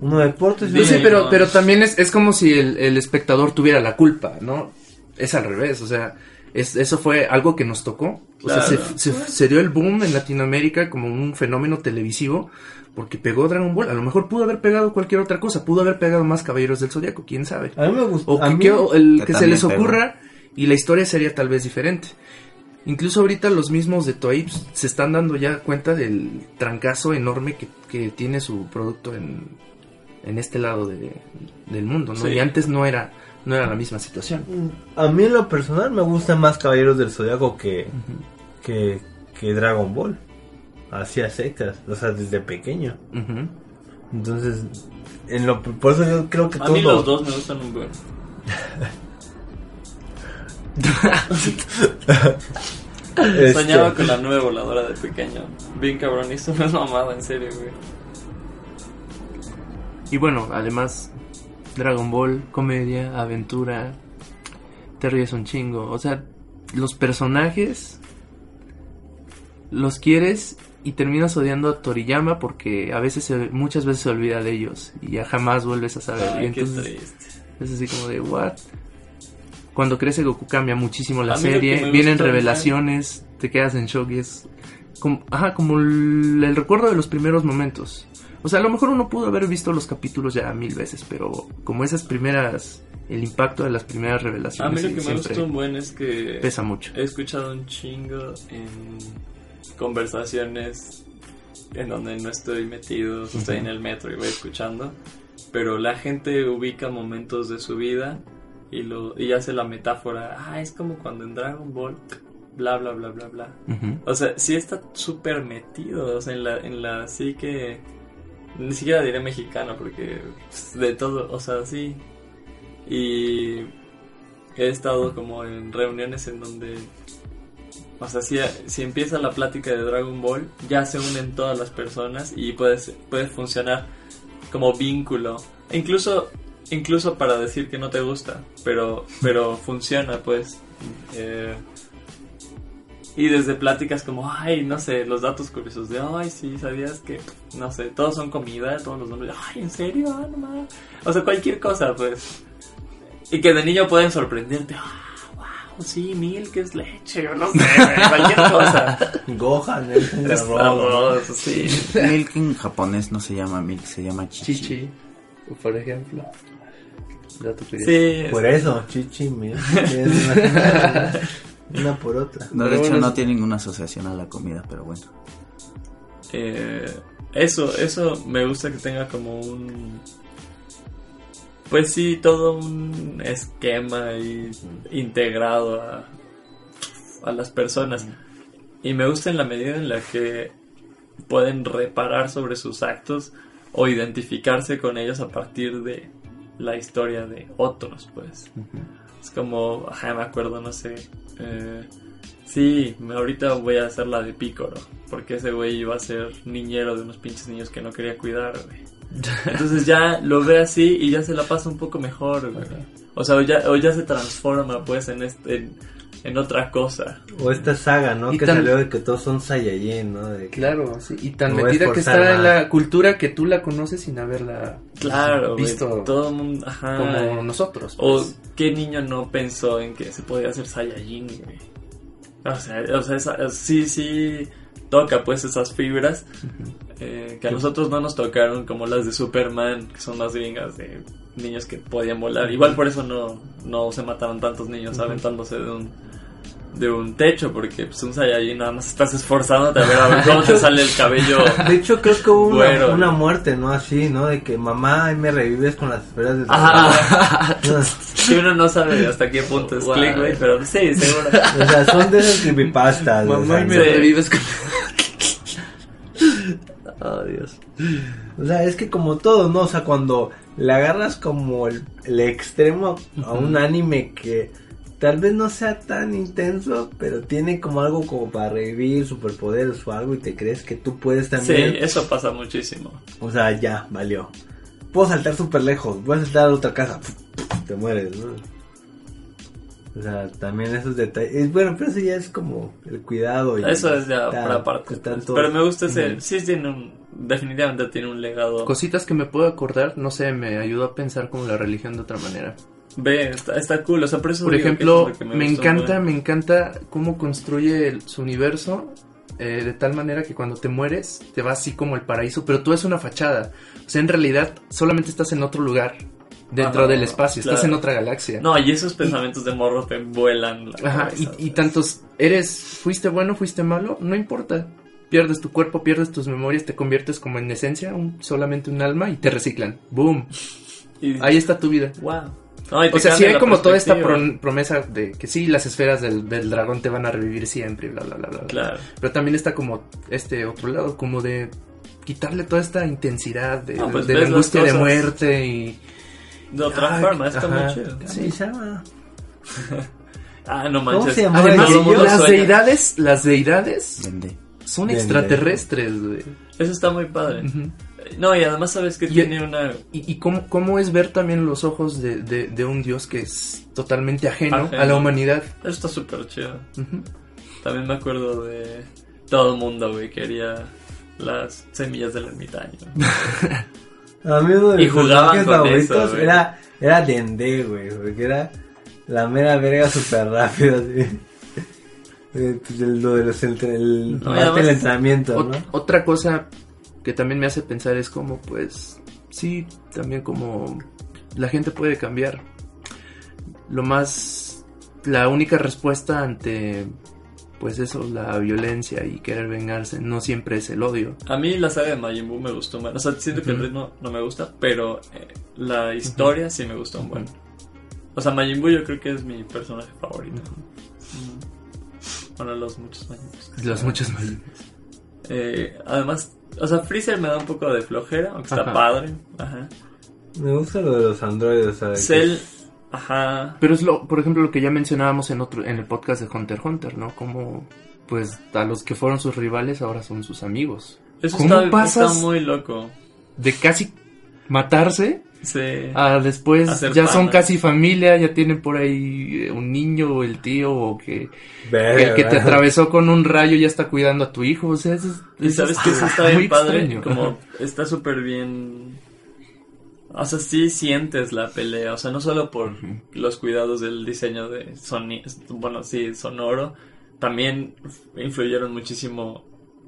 Uno de deportes
sí,
de-
pero,
no.
pero también es, es como si el, el espectador tuviera la culpa, ¿no? Es al revés, o sea, es, eso fue algo que nos tocó. O sea,
Claro.
se, se- se dio el boom en Latinoamérica como un fenómeno televisivo porque pegó Dragon Ball. A lo mejor pudo haber pegado cualquier otra cosa, pudo haber pegado más Caballeros del Zodiaco, quién sabe.
A mí me gustó.
O que,
mí-
que- o el,
Que
que se les ocurra y la historia sería tal vez diferente. Incluso ahorita los mismos de Toei se están dando ya cuenta del trancazo enorme que, que tiene su producto en, en este lado de- del mundo, ¿no?
Sí.
Y antes no era, no era la misma situación.
A mí en lo personal me gustan más Caballeros del Zodiaco que, que, que Dragon Ball. Hacía secas, o sea, desde pequeño.
Ujú.
Entonces, en lo, por eso yo creo que
A mí
todo-
los dos me gustan un buen.
este,
Soñaba con la nube voladora de pequeño. Bien cabrón, no es mamada, en serio, güey.
Y bueno, además, Dragon Ball, comedia, aventura, te ríes un chingo. O sea, los personajes los quieres y terminas odiando a Toriyama porque a veces, se- muchas veces se olvida de ellos y ya jamás vuelves a saber.
Ay,
y entonces es así como de, ¿what? Cuando crece Goku cambia muchísimo la serie, vienen revelaciones, te quedas en shock y es como, ajá, como el, el recuerdo de los primeros momentos. O sea, a lo mejor uno pudo haber visto los capítulos ya mil veces, pero como esas primeras, el impacto de las primeras
A mí
revelaciones
lo que me gustó un buen es que
pesa mucho.
he escuchado un chingo en conversaciones en donde no estoy metido, o sea, estoy en el metro y voy escuchando, pero la gente ubica momentos de su vida y lo y hace la metáfora, ah, es como cuando en Dragon Ball bla bla bla bla bla. O sea, sí está súper metido, o sea, en la en la sí que ni siquiera diré mexicano porque pues, de todo, o sea, sí. Y he estado como en reuniones en donde o sea, si, si empieza la plática de Dragon Ball, ya se unen todas las personas y puede, ser- puede funcionar como vínculo. Incluso, incluso para decir que no te gusta, pero, pero funciona, pues. Eh, y desde pláticas como, ay, no sé, los datos curiosos de, ay, sí, sabías que, no sé, todos son comida, todos los nombres, ay, ¿en serio? Ah, no mames". O sea, cualquier cosa, pues. Y que de niño pueden sorprenderte, ah, wow, sí, milk es leche, o no sé, cualquier cosa.
Gohan es un
Es
arroz.
sí.
Milk en japonés no se llama milk, se llama chichi.
Chichi, por ejemplo. Dato curioso.
Sí,
Por eso, chichi, mira. una, por otra.
No, de
Pero
hecho
bueno,
no tiene ninguna asociación a la comida, pero bueno.
Eh, eso, eso me gusta que tenga como un... Pues sí, todo un esquema y integrado a, a las personas. Y me gusta en la medida en la que pueden reparar sobre sus actos o identificarse con ellos a partir de la historia de otros, pues. Es como, ajá, me acuerdo, no sé. Eh, sí, ahorita voy a hacer la de Pícoro. Porque ese güey iba a ser niñero de unos pinches niños que no quería cuidar, güey. Entonces ya lo ve así y ya se la pasa un poco mejor, güey. O sea, o ya, o ya se transforma, pues, en, este, en, en otra cosa.
O esta saga, ¿no?
Y
que
tan-
salió de que todos son Saiyajin, ¿no? De que-
Claro, sí, y tan
No
metida que está en la cultura que tú la conoces sin haberla
Claro, güey,
visto
todo el mundo, ajá.
como nosotros.
O
pues.
qué niño no pensó en que se podía hacer Saiyajin, güey. O sea, o sea esa- sí, sí toca pues esas fibras eh, que a nosotros no nos tocaron como las de Superman, que son más gringas de niños que podían volar. Igual por eso no, no se mataron tantos niños aventándose de un de un techo, porque pues un Saiyajin nada más estás esforzándote a ver a ver cómo te sale el cabello.
De hecho, creo que hubo una, una muerte, ¿no? Así, ¿no? De que mamá, ahí me revives con las esferas de
Ajá. que uno no sabe hasta qué punto es
Wow.
click, güey, pero sí, seguro.
O sea, son de esas creepypastas. o
Mamá
sea,
y me revives con... oh, Dios.
O sea, es que como todo, ¿no? O sea, cuando le agarras como el, el extremo a un anime que tal vez no sea tan intenso, pero tiene como algo como para revivir superpoderes o algo y te crees que tú puedes
Sí,
también.
eso pasa muchísimo.
O sea, ya, valió. Puedo saltar súper lejos, voy a saltar a otra casa, te mueres, ¿no? O sea, también esos detalles. es- Bueno, pero eso ya es como el cuidado. Y
Eso es ya
está-
pues.
todos-
Pero me gusta ese. Sí, tiene un. Definitivamente tiene un legado.
Cositas que me puedo acordar, no sé, me ayudó a pensar como la religión de otra manera.
Ve, está, está cool. O sea, por eso
Por ejemplo,
es
me
gustó
encanta, me encanta cómo construye el- su universo eh, de tal manera que cuando te mueres te va así como el paraíso, pero tú es una fachada. O sea, en realidad solamente estás en otro lugar dentro
Ajá,
del espacio, estás en otra galaxia.
No, y esos pensamientos de morro te vuelan. la
Ajá,
cabeza,
y, y tantos, eres, fuiste bueno, fuiste malo, no importa. Pierdes tu cuerpo, pierdes tus memorias, te conviertes como en esencia, un, solamente un alma y te reciclan. ¡Boom!
y-
Ahí está tu vida.
Wow. No,
O sea, sí hay como toda esta promesa de que sí, las esferas del, del dragón te van a revivir siempre, bla, bla, bla, bla.
Claro.
Pero también está como este otro lado, como de quitarle toda esta intensidad de,
No, pues
de la
las
angustia de muerte y...
De otra
Ay,
forma, está
ajá.
muy chido.
Sí, se llama.
Ah, no
¿Cómo
manches.
se llama?
Además, las
sueña.
deidades, las deidades
Vende.
son extraterrestres, güey.
Eso está muy padre.
Ujú.
No, y además sabes que
Y-
tiene una.
Y, y cómo, cómo es ver también los ojos de, de- de un dios que es totalmente ajeno,
Ajeno.
a la humanidad.
Eso está súper chido. También me acuerdo de. todo el mundo, güey, quería las semillas del ermitaño.
A mí uno de
Y
mis
jugaban
personajes
con
favoritos
eso,
era, era Dende, güey, porque era la mera verga super rápido, así. Eh, pues, el- Lo de los entre- el,
No,
parte
además-
del entrenamiento, ¿no?
Otra cosa que también me hace pensar es como, pues, sí, también como la gente puede cambiar. Lo más, la única respuesta ante, pues eso, la violencia y querer vengarse, no siempre es el odio.
A mí la saga de Majin Buu me gustó más. O sea, siento que el ritmo no me gusta, pero eh, la historia sí me gustó un buen. O sea, Majin Buu yo creo que es mi personaje favorito. Mm. Bueno, los muchos Majin Buus.
Los muchos más.
Eh, además, o sea, Freezer me da un poco de flojera, aunque está
Ajá.
padre. Ajá.
Me gusta lo de los androides, o sea,
Cell, ajá.
Pero es lo, por ejemplo, lo que ya mencionábamos en otro, en el podcast de Hunter x Hunter, ¿no? Como, pues, a los que fueron sus rivales ahora son sus amigos.
Eso
¿Cómo
está,
pasas
está muy loco.
de casi matarse
Sí.
a después
Hacer
ya son casi familia, ya tienen por ahí eh, un niño o el tío o que el que te atravesó con un rayo ya está cuidando a tu hijo, o sea, eso es,
Y
eso
sabes
es
que eso está
muy
bien padre,
extraño.
como está súper bien. O sea, sí sientes la pelea, o sea, no solo por los cuidados del diseño de soni bueno, sí, sonoro, también influyeron muchísimo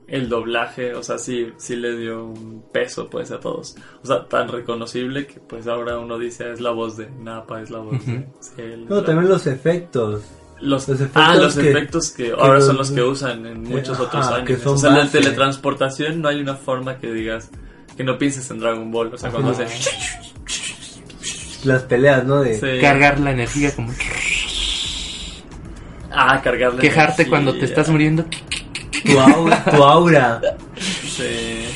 el doblaje, o sea, sí, sí le dio un peso pues a todos. O sea, tan reconocible que pues ahora uno dice "Ah, es la voz de Napa, es la voz de Cell,
No,
la-
también los efectos.
los,
Los efectos
ah, los
que-
efectos que,
que
ahora
los-
son los que usan en muchos
ajá,
otros
son
O sea, la teletransportación no hay una forma que digas que no pienses en Dragon Ball. O sea, cuando hace.
Las peleas, ¿no? De
Sí.
Cargar la energía como
Ah, cargar la
quejarte
energía.
cuando te estás muriendo.
tu aura. tu aura.
Sí.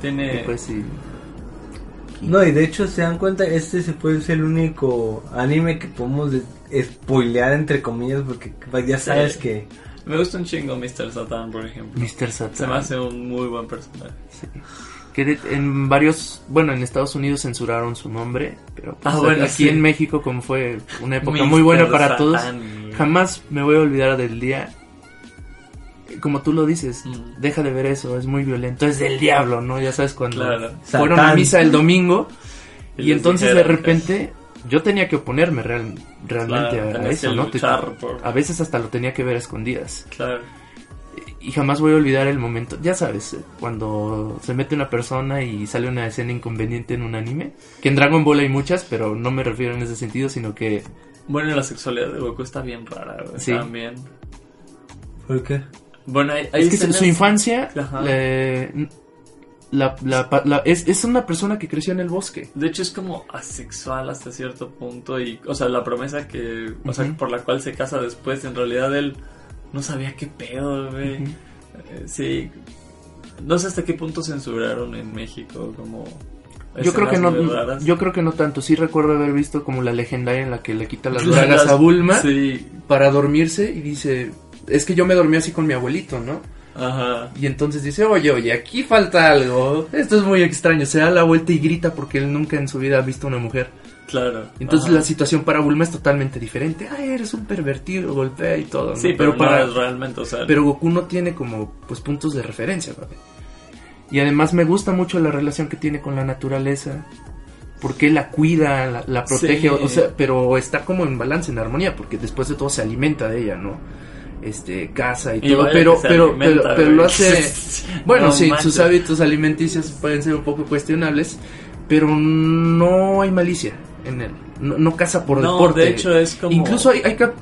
Tiene.
Pues sí.
No, y de hecho se dan cuenta, este se puede ser el único anime que podemos de- spoilear entre comillas porque ya sabes
Sí.
que
Me gusta un chingo Mr. Satan, por ejemplo.
Mr. Satan.
Se me hace un muy buen personaje.
Que de- en varios, bueno, en Estados Unidos censuraron su nombre, pero pues,
Ah, bueno,
aquí
sí.
en México, como fue una época muy buena para todos, jamás me voy a olvidar del día. Como tú lo dices,
Mm.
deja de ver eso, es muy violento, es del diablo, ¿no? Ya sabes cuando
Claro.
fueron a misa el domingo
Y
entonces de
dijeron que-
repente yo tenía que oponerme real- realmente
Claro,
a eso, ¿no? Te-
por-
A veces hasta lo tenía que ver a escondidas.
Claro.
Y jamás voy a olvidar el momento, ya sabes, eh, cuando se mete una persona y sale una escena inconveniente en un anime. Que en Dragon Ball hay muchas, pero no me refiero en ese sentido, sino que
Bueno, y la sexualidad de Goku está bien rara, güey,
Sí.
También.
¿Por qué?
Bueno, hay, hay
es que su-
escenas-
su infancia
Ajá.
le- la- la- pa- la- es, es una persona que creció en el bosque.
De hecho es como asexual hasta cierto punto y, o sea, la promesa que, o sea, por la cual se casa después, en realidad él no sabía qué pedo, güey. Eh, sí, no sé hasta qué punto censuraron en México como...
Yo creo que no, yo creo que no tanto. Sí recuerdo haber visto como la legendaria en la que le quita las
Las-
bragas a Bulma
Sí,
para dormirse y dice, es que yo me dormí así con mi abuelito, ¿no?
ajá.
Y entonces dice, oye, oye, aquí falta algo. Esto es muy extraño. Se da la vuelta y grita porque él nunca en su vida ha visto una mujer.
Claro.
Entonces
ajá.
la situación para Bulma es totalmente diferente. Ay, eres un pervertido, golpea y todo. ¿no?
Sí, pero,
para
no es realmente, o sea...
pero Goku no tiene como pues puntos de referencia, ¿vale? Y además me gusta mucho la relación que tiene con la naturaleza. Porque la cuida, la, la protege,
Sí.
o sea, pero está como en balance, en armonía, porque después de todo se alimenta de ella, ¿no? Este, caza y,
Y
todo, pero, pero,
alimenta,
pero, pero lo hace, bueno,
No
sí,
manches.
sus hábitos alimenticios pueden ser un poco cuestionables, pero no hay malicia en él, no, no caza por
No,
deporte.
de hecho es como...
Incluso hay, hay cap-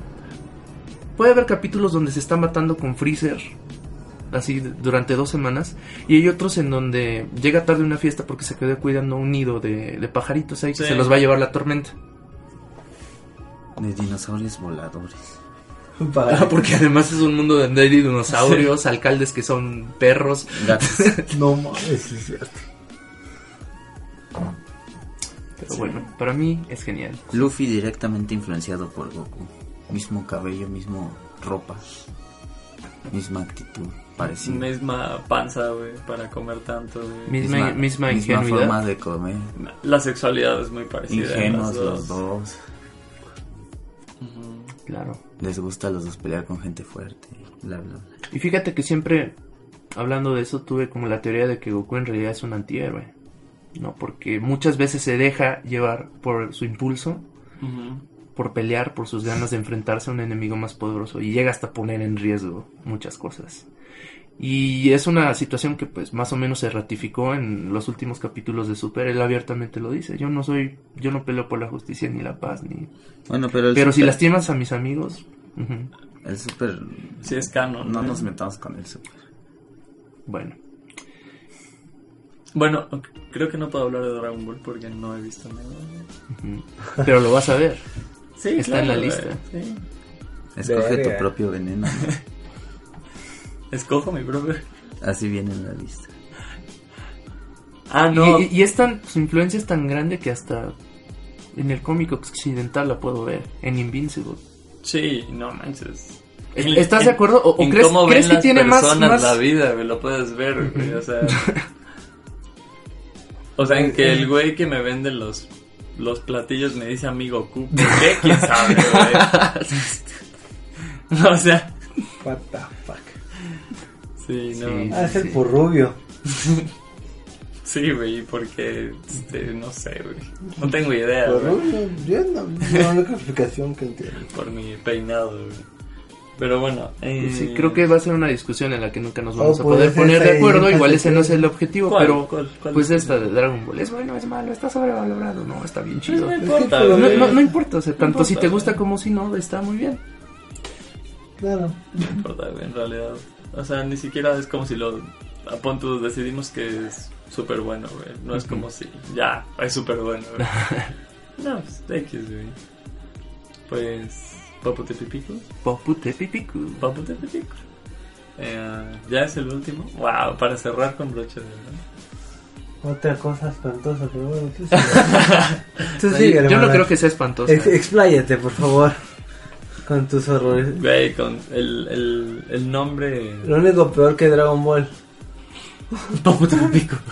puede haber capítulos donde se está matando con Freezer así durante dos semanas y hay otros en donde llega tarde una fiesta porque se quedó cuidando un nido de, de pajaritos ahí que
Sí.
se los va a llevar la tormenta
De dinosaurios voladores.
Para-
Ah, porque además es un mundo donde hay dinosaurios alcaldes que son perros
Gatos.
No mames, es cierto.
Pero bueno para mí es genial
Luffy directamente influenciado por Goku. Mismo cabello, mismo ropa. Misma actitud. Parecida.
Misma panza, güey, para comer tanto, güey.
misma misma,
misma
ingenuidad
forma de comer.
La sexualidad es muy parecida. en
Ingenuos los
dos.
claro
Les gusta a los dos pelear con gente fuerte. Bla, bla, bla.
Y fíjate que siempre, hablando de eso, tuve como la teoría de que Goku en realidad es un antihéroe. ¿No? Porque muchas veces se deja llevar por su impulso, por pelear, por sus ganas de enfrentarse a un enemigo más poderoso. Y llega hasta poner en riesgo muchas cosas. Y es una situación que pues más o menos se ratificó en los últimos capítulos de Super. Él abiertamente lo dice. Yo no soy, yo no peleo por la justicia ni la paz, ni...
Bueno, pero
Pero si lastimas a mis amigos...
El super...
Sí, es canon.
No
¿eh?
nos metamos con el super.
Bueno.
Bueno, creo que no puedo hablar de Dragon Ball porque no he visto nada.
Pero lo vas a ver.
Sí,
Está en la lista.
sí.
Escoge
Verga.
tu propio veneno.
Escojo mi propio.
Así viene en la lista.
Ah, no.
Y, y- y es tan, su influencia es tan grande que hasta en el cómic occidental la puedo ver. En Invincible.
Sí, no manches.
¿Estás de acuerdo? ¿O- o
en
crees-
cómo
crees
ven
que
las
tiene más-
personas
más-
la vida, güey, lo puedes ver, güey, o sea... o sea, en que el güey que me vende los, los platillos me dice amigo Q, ¿por qué? ¿Quién sabe, güey? o sea,
What the fuck.
sí, no.
Sí.
Ah, es el
sí.
purrubio.
Sí, güey, porque, este, no sé, güey. No tengo idea, güey,
Purrubio, yo no, no hay única explicación que entiendo.
por mi peinado, güey. Pero bueno, eh,
Sí, creo que va a ser una discusión en la que nunca nos vamos
Oh,
a poder
pues,
poner de acuerdo. Igual ese no es el objetivo,
¿Cuál?
pero
¿Cuál? ¿Cuál
pues
es?
esta de Dragon Ball es bueno, es malo, está sobrevalorado. No, está bien chido.
no
No,
importa, güey.
no, no importa, o sea, tanto
importa,
si te gusta
güey.
como si no, está muy bien.
Claro.
No importa, güey, en realidad. O sea, ni siquiera es como si lo. A punto decidimos que es súper bueno, güey. No es como si. Ya, es súper bueno, güey. no, pues X, güey. Pues.
Tepipiku.
Papu Tepipico. Eh, ya es el último. Wow, para cerrar con broche de oro.
Otra cosa espantosa, pero bueno, tú sigue. Tú
Yo
sigue,
no
hermano.
creo que sea espantoso.
Ex- expláyate, por favor. Con tus horrores.
Güey, con el, el, el nombre.
Lo único peor que Dragon Ball.
Papu Tepipico.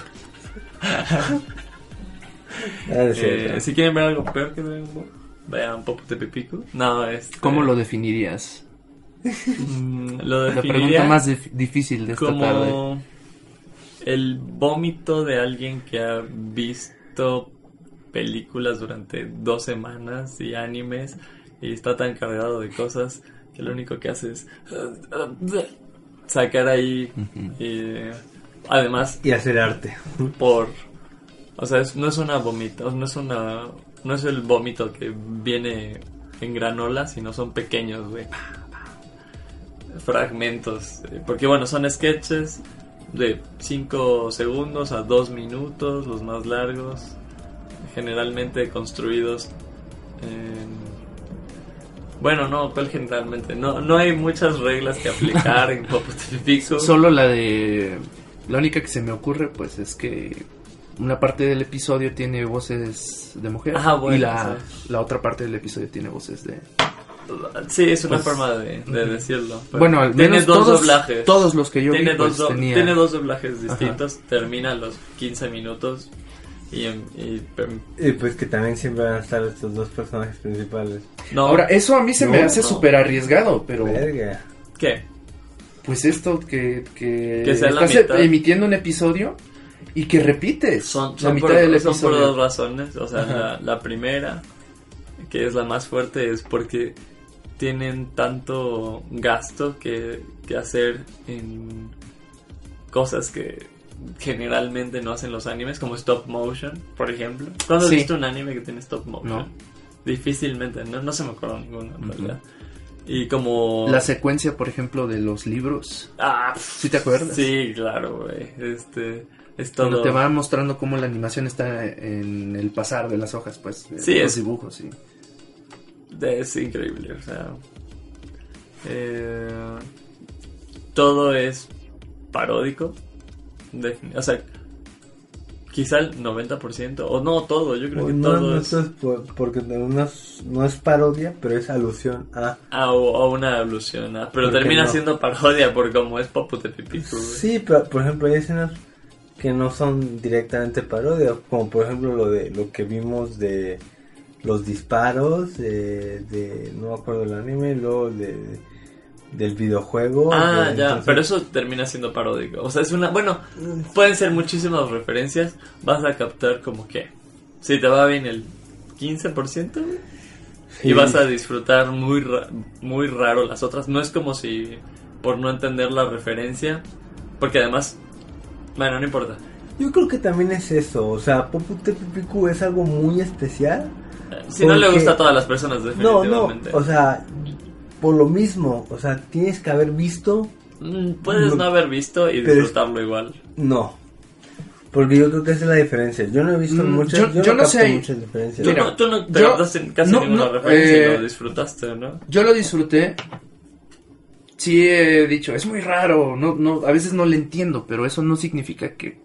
Ah.
Eh, si quieren ver algo peor que Dragon Ball, vean Tepipico. No, es.
¿Cómo lo definirías?
Mm, lo
La
definiría
pregunta más dif- difícil de esta tarde.
como el vómito de alguien que ha visto películas durante dos semanas y animes y está tan cargado de cosas que lo único que hace es sacar ahí y además
Y hacer arte.
por o sea es- no es una vomita no es una no es el vómito que viene en granola sino son pequeños güey fragmentos eh, porque bueno son sketches de 5 segundos a 2 minutos los más largos generalmente construidos en bueno no generalmente no no hay muchas reglas que aplicar en Popo Tepico.
Solo la de. La única que se me ocurre, pues, es que una parte del episodio tiene voces de mujer
Ah, bueno,
y la,
sí.
la otra parte del episodio tiene voces de.
Sí, es una
Pues,
forma de, de decirlo.
Bueno, al
tiene
menos
dos
todos,
doblajes.
todos los que yo
tiene
vi,
dos
pues,
do-
tenía-
tiene dos doblajes
Ajá.
distintos. Termina los 15 minutos y, y-
Y pues que también siempre van a estar estos dos personajes principales.
no.
Ahora, eso a mí se me hace
no.
súper arriesgado, pero.
Verga.
¿qué?
Pues esto que. Que,
Que sea la
estás
mitad.
emitiendo un episodio y que repites
Son,
la
son,
mitad
por,
del
son por dos razones. O sea, la, la primera, que es la más fuerte, es porque tienen tanto gasto que, que hacer en cosas que generalmente no hacen los animes, como stop motion, por ejemplo. ¿Cuándo has
Sí.
visto un anime que tiene stop motion?
No.
Difícilmente, no, no se me acuerdo ninguno en realidad. Y como...
La secuencia, por ejemplo, de los libros.
Ah,
¿Sí te acuerdas?
Sí, claro, güey. Este, es
Cuando te va mostrando cómo la animación está en el pasar de las hojas, pues. de
Sí,
los
es-
dibujos, sí.
Es increíble, o sea. eh, todo es paródico. O sea, quizá el 90%, o no todo, yo creo que
No,
todo
no,
es.
es por- porque no es, no es parodia, pero es alusión a...
O, o una alusión, ah, pero
¿Por qué
termina
no?
siendo parodia por como es Papu Tepipico, güey.
Sí, pero por ejemplo hay escenas que no son directamente parodia, como por ejemplo lo de lo que vimos de los disparos de, de no me acuerdo el anime, luego de del videojuego.
Ah,
de-
ya,
entonces-
pero eso termina siendo paródico. O sea, es una. Bueno, pueden ser muchísimas referencias. Vas a captar como que. Si te va bien el 15%, güey, y
Sí.
vas a disfrutar muy, ra- muy raro las otras. No es como si. Por no entender la referencia. Porque además. Bueno, no importa.
Yo creo que también es eso, o sea, Popu Tepipiku es algo muy especial.
Si no le
Porque-
gusta a todas las personas,
No, no,
definitivamente.
o sea, por lo mismo, o sea, tienes que haber visto,
Mm, Puedes
no-
no haber visto y
pero es-
disfrutarlo igual.
no. Porque yo creo que esa es la diferencia. Yo no he visto
Mm,
muchas,
yo-
yo,
yo
no
no sé.
muchas diferencias.
Tú
Mira,
no, tú no te
yo-
casi
no,
ninguna
no,
referencia y
eh,
lo disfrutaste, ¿no?
Yo lo disfruté. Sí he dicho, es muy raro, no, no, a veces no le entiendo, pero eso no significa que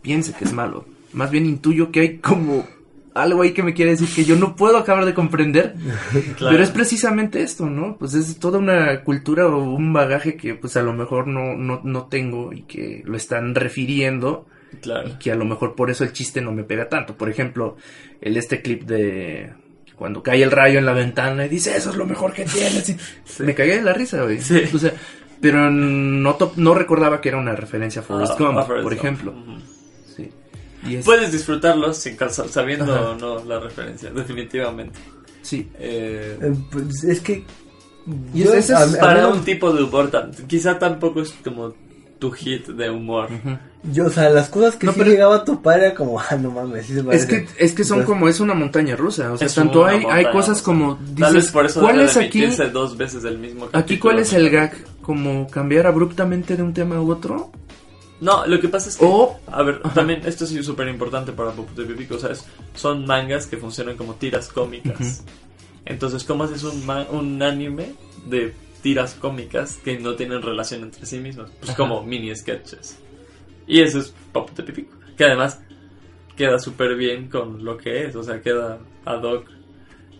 piense que es malo. Más bien intuyo que hay como algo ahí que me quiere decir que yo no puedo acabar de comprender.
Claro.
Pero es precisamente esto, ¿no? Pues es toda una cultura o un bagaje que pues a lo mejor no, no, no tengo y que lo están refiriendo
Claro.
y que a lo mejor por eso el chiste no me pega tanto. Por ejemplo, el este clip de cuando cae el rayo en la ventana y dice, eso es lo mejor que tienes. Y Me cagué de la risa, güey.
Sí.
O sea, pero no, to- no recordaba que era una referencia a Forrest
Ah,
Gump,
a Forrest
por
Gump.
ejemplo.
Ujú.
Sí. Y es-
Puedes disfrutarlo sin sabiendo no la referencia, definitivamente.
sí.
Eh,
Eh, pues, es que...
Y es
para un tipo de humor, tan- quizá tampoco es como tu hit de humor.
Yo, o sea, las cosas que
No,
sí
pero-
llegaba a topar era como, ah, no mames, sí se
Es que, es que son
Entonces,
como, es una montaña rusa. O sea,
Es
tanto hay, hay cosas
rusa.
como,
Tal vez
dices,
por eso
¿cuál es aquí?
dos veces el mismo
Aquí. ¿cuál es el gag? ¿Como cambiar abruptamente de un tema a otro?
No, lo que pasa es que...
O-
A ver, también esto es súper importante para Popute Pipico, o sea, es- son mangas que funcionan como tiras cómicas. Entonces, ¿cómo haces un, ma- un anime de tiras cómicas que no tienen relación entre sí mismas? Pues como mini sketches. Y eso es Popute Pipico, que además queda súper bien con lo que es, o sea, queda ad hoc.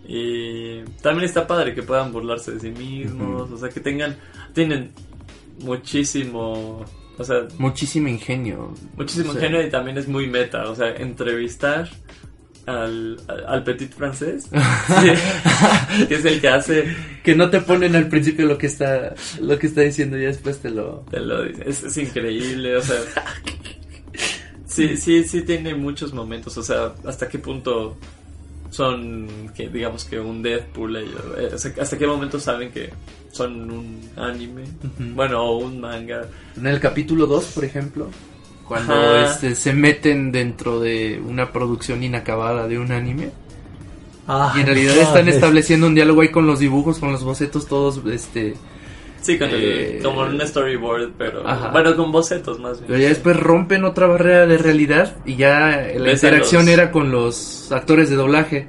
Y también está padre que puedan burlarse de sí mismos, o sea, que tengan, tienen muchísimo, o sea,
Muchísimo ingenio.
Muchísimo
O sea,
ingenio y también es muy meta. O sea, entrevistar al, al, petit francés, sí, que es el que hace,
Que no te ponen al principio lo que está, lo que está diciendo y después te lo...
te lo dice, es, es increíble. O sea, sí, sí, sí tiene muchos momentos. O sea, hasta qué punto son, que digamos que un Deadpool, ellos, eh, o sea, hasta qué momento saben que son un anime, bueno, o un manga.
En el capítulo 2, por ejemplo, cuando
Ajá.
este, se meten dentro de una producción inacabada de un anime
ah,
y en realidad
no,
están
es-
estableciendo un diálogo ahí con los dibujos, con los bocetos todos, este...
Sí, con el-
Eh,
como un storyboard, pero
Ajá.
bueno, con bocetos más bien.
Pero ya después rompen otra barrera de realidad y ya la
Ves
interacción
los-
era con los actores de doblaje.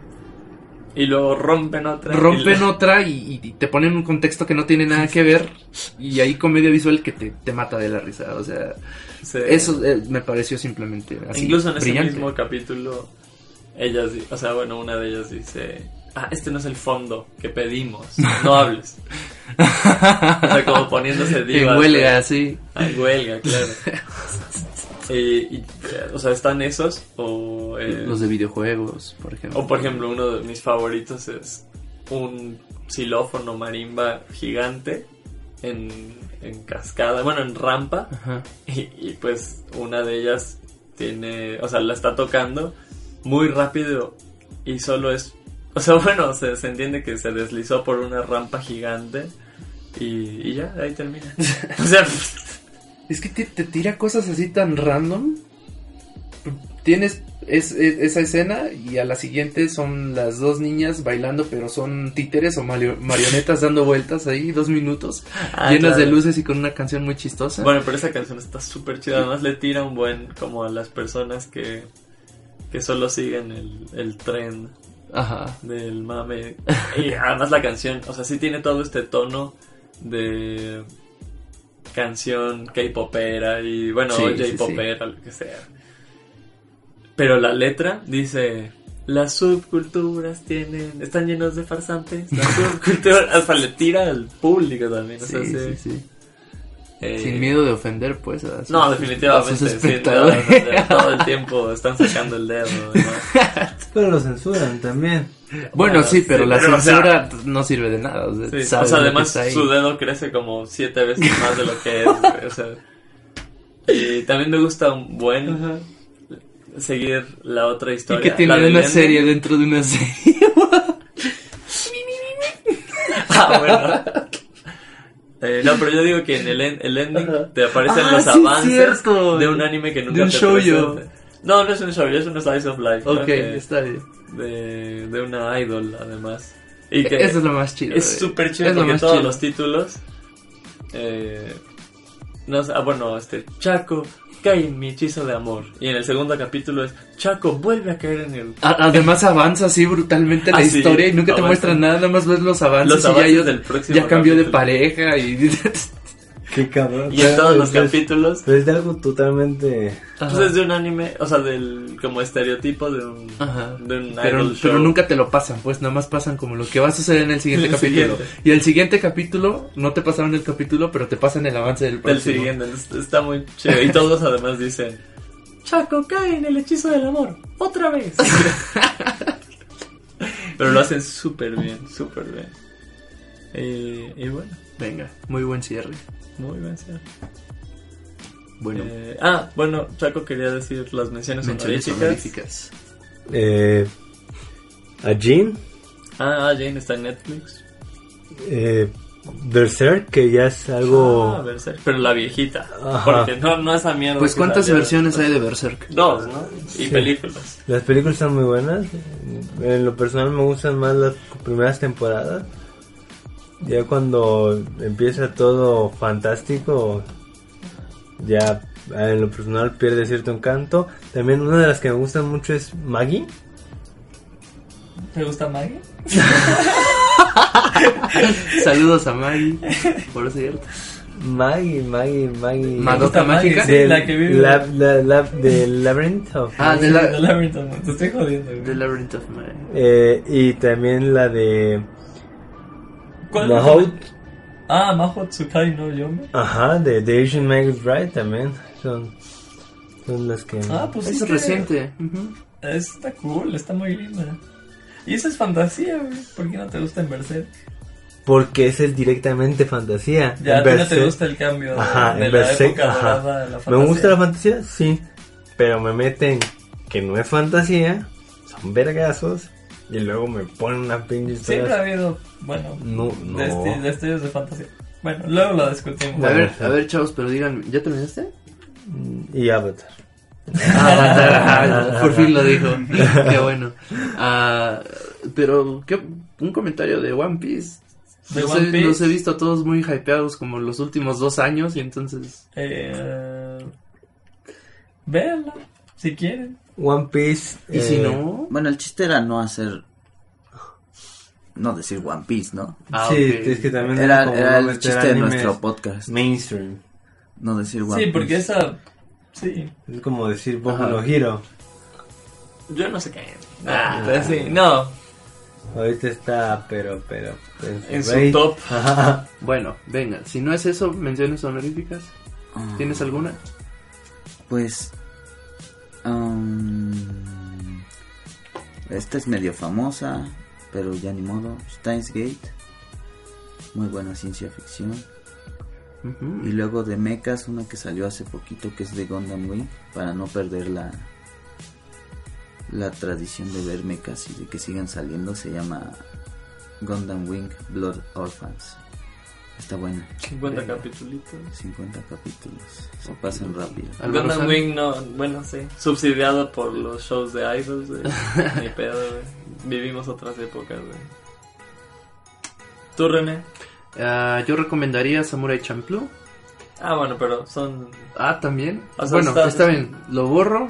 Y luego rompen otra. y
Rompen
lo-
otra y, y te ponen un contexto que no tiene nada que ver y hay comedia visual que te, te mata de la risa. O sea,
Sí.
eso eh, me pareció simplemente así.
Incluso en ese mismo capítulo, ellas, o sea, bueno, una de ellas dice, ah, este no es el fondo que pedimos, no hables. o sea, como poniéndose
En
divas.
huelga, sí.
Ah, en huelga, claro. y, y, eh, o sea, están esos, o... eh,
Los de videojuegos, por ejemplo.
o por ejemplo, uno de mis favoritos es un xilófono marimba gigante en, en cascada, bueno, en rampa.
Ajá.
Y, y, pues una de ellas tiene, o sea, la está tocando muy rápido y solo es, o sea, bueno, se, se entiende que se deslizó por una rampa gigante y, y ya, ahí termina. O sea,
Es que te, te tira cosas así tan random. Tienes es- es- esa escena y a la siguiente son las dos niñas bailando, pero son títeres o mario- marionetas dando vueltas ahí, dos minutos,
Ah,
llenas de luces y con una canción muy chistosa.
bueno, pero esa canción está súper chida, además le tira un buen como a las personas que, que solo siguen el, el tren
Ajá.
del mame. Y además la canción, o sea, sí tiene todo este tono de canción K-popera y bueno,
Sí, sí,
J-popera, lo que sea. Pero la letra dice, las subculturas tienen, están llenos de farsantes, las subculturas, hasta le tira al público también, o sea,
Sí,
sí.
sí, sí.
Eh,
Sin miedo de ofender, pues. A sus-
No,
a
definitivamente.
sus
todo, todo el tiempo están sacando el dedo. ¿no?
Pero lo censuran también.
Bueno,
Bueno,
sí, pero
sí,
la
pero, o sea-
censura no sirve de nada. O sea,
Sí,
sabe
o sea,
lo que
además su dedo crece como siete veces más de lo que es. sea. Y también me gusta un buen seguir la otra
Y
historia.
que
la
tiene una serie dentro de una serie.
Ah, bueno. Eh, no, pero yo digo que en el, en- el ending te aparecen
Ah,
los
sí,
avances
cierto.
de un anime que nunca
De un
te
shoujo.
No, no es un shoujo, es un slice of life.
ok,
Que-
está bien.
de, de una idol, además. Y que
Eso es lo más chido.
es súper chido
Es lo
porque todos
chido.
los títulos. Eh, no ah, bueno, este. Chaco cae en mi hechizo de amor. Y en el segundo capítulo es. Chaco vuelve a caer en el.
Además avanza así brutalmente la
Ah, sí,
historia y nunca te muestran nada, nada más ves los avances,
Los
y ya,
avances
ellos-
del próximo
ya cambió de pareja y...
Qué cabrón.
Y en todos los
es-
capítulos.
pero es de algo totalmente.
Pues es de un anime, o sea, del como estereotipo de un,
Ajá.
de un
Pero,
idol
pero
show.
nunca te lo pasan, pues nada más pasan como lo que va a suceder en el siguiente
El
capítulo.
siguiente.
Y el siguiente capítulo, no te pasaron el capítulo, pero te pasan el avance del
del
próximo.
siguiente, es- está muy chido. Y todos además dicen, Chaco cae en el hechizo del amor, otra vez. Pero lo hacen súper bien, súper bien. Y, y bueno,
Venga, muy buen cierre.
Muy bien.
Bueno,
Eh, ah, bueno, Chaco quería decir las menciones,
menciones
honoríficas.
honoríficas.
Eh, a Jean,
Ah, ah, Jane está en Netflix.
eh, Berserk, que ya es algo.
Ah, Berserk, pero la viejita.
Ajá.
Porque no, no esa mierda.
Pues ¿cuántas versiones hay de Berserk?
Dos, ¿no? Y
Sí.
películas.
Las películas están muy buenas. En lo personal me gustan más las primeras temporadas. Ya cuando empieza todo fantástico, ya en lo personal pierde cierto encanto. También una de las que me gustan mucho es Maggie.
¿Te gusta Maggie?
Saludos a Maggie, por cierto.
Maggie, Maggie, Maggie.
Madoka Mágica.
Sí, la que vive.
La, la, la- del Labyrinth of
Ah,
Maggie.
de la-
The Labyrinth of Te estoy jodiendo, güey.
The Labyrinth of Maggie.
Eh, y también la de
¿Cuál?
Mahout.
Ah, Maho Tsukai no Yome.
Ajá, de The Asian Maggot Bride también. Son, son las que...
Ah, pues.
Es
que-
reciente. ujú.
Está cool, está muy linda. Y esa es fantasía, güey. ¿Por qué no te gusta en Berserk?
Porque ese es directamente fantasía.
Ya, a
En
ti no te
Berserk-
gusta el cambio de,
Ajá,
de
en
la
Berserk,
época
ajá.
dorada de la
¿Me
fantasía.
gusta la fantasía? Sí. Pero me meten que no es fantasía, son vergazos, y luego me ponen una pinche historia.
Siempre ha habido, bueno,
No, no.
desti- destellos de fantasía. Bueno, luego lo discutimos.
A ver,
sí.
a ver, chavos, pero digan, ¿ya terminaste?
Y Avatar.
Ah, por fin lo dijo. Qué bueno. Ah, pero, ¿qué? Un comentario de One Piece.
¿De
los,
One
he,
Piece?
los he visto a todos muy hypeados como los últimos dos años y entonces...
Eh, véanla, si quieren.
One Piece.
¿Y si
eh,
no?
Bueno, el chiste era no hacer. No decir One Piece, ¿no?
Ah,
sí,
ok.
es que también
Era,
como
era
no
el chiste de nuestro podcast.
Mainstream.
No decir One
Sí, porque
Piece.
esa, sí,
Es como decir Boku no Hero.
yo no sé qué. Ah, pero sí, no,
Ahorita está, pero, pero.
en su
rey.
top.
Ajá.
Bueno, venga, si no es eso, menciones honoríficas.
Ah,
¿Tienes alguna?
Pues. Um, esta es medio famosa, pero ya ni modo. Steins Gate. Muy buena ciencia ficción. Y luego de mechas, una que salió hace poquito que es de Gundam Wing, para no perder la la tradición de ver mechas y de que sigan saliendo, se llama Gundam Wing Blood Orphans. Está buena,
50 capítulos.
50 capítulos, se pasan rápido.
Gundam. Wing no, bueno, sí. Subsidiado por los shows de idols, güey. Ni pedo, güey. Vivimos otras épocas, güey. ¿Tú, René?
Ah, yo recomendaría Samurai Champloo.
Ah, bueno, pero son...
Ah, también.
O sea,
bueno,
está-
está... bien. Lo borro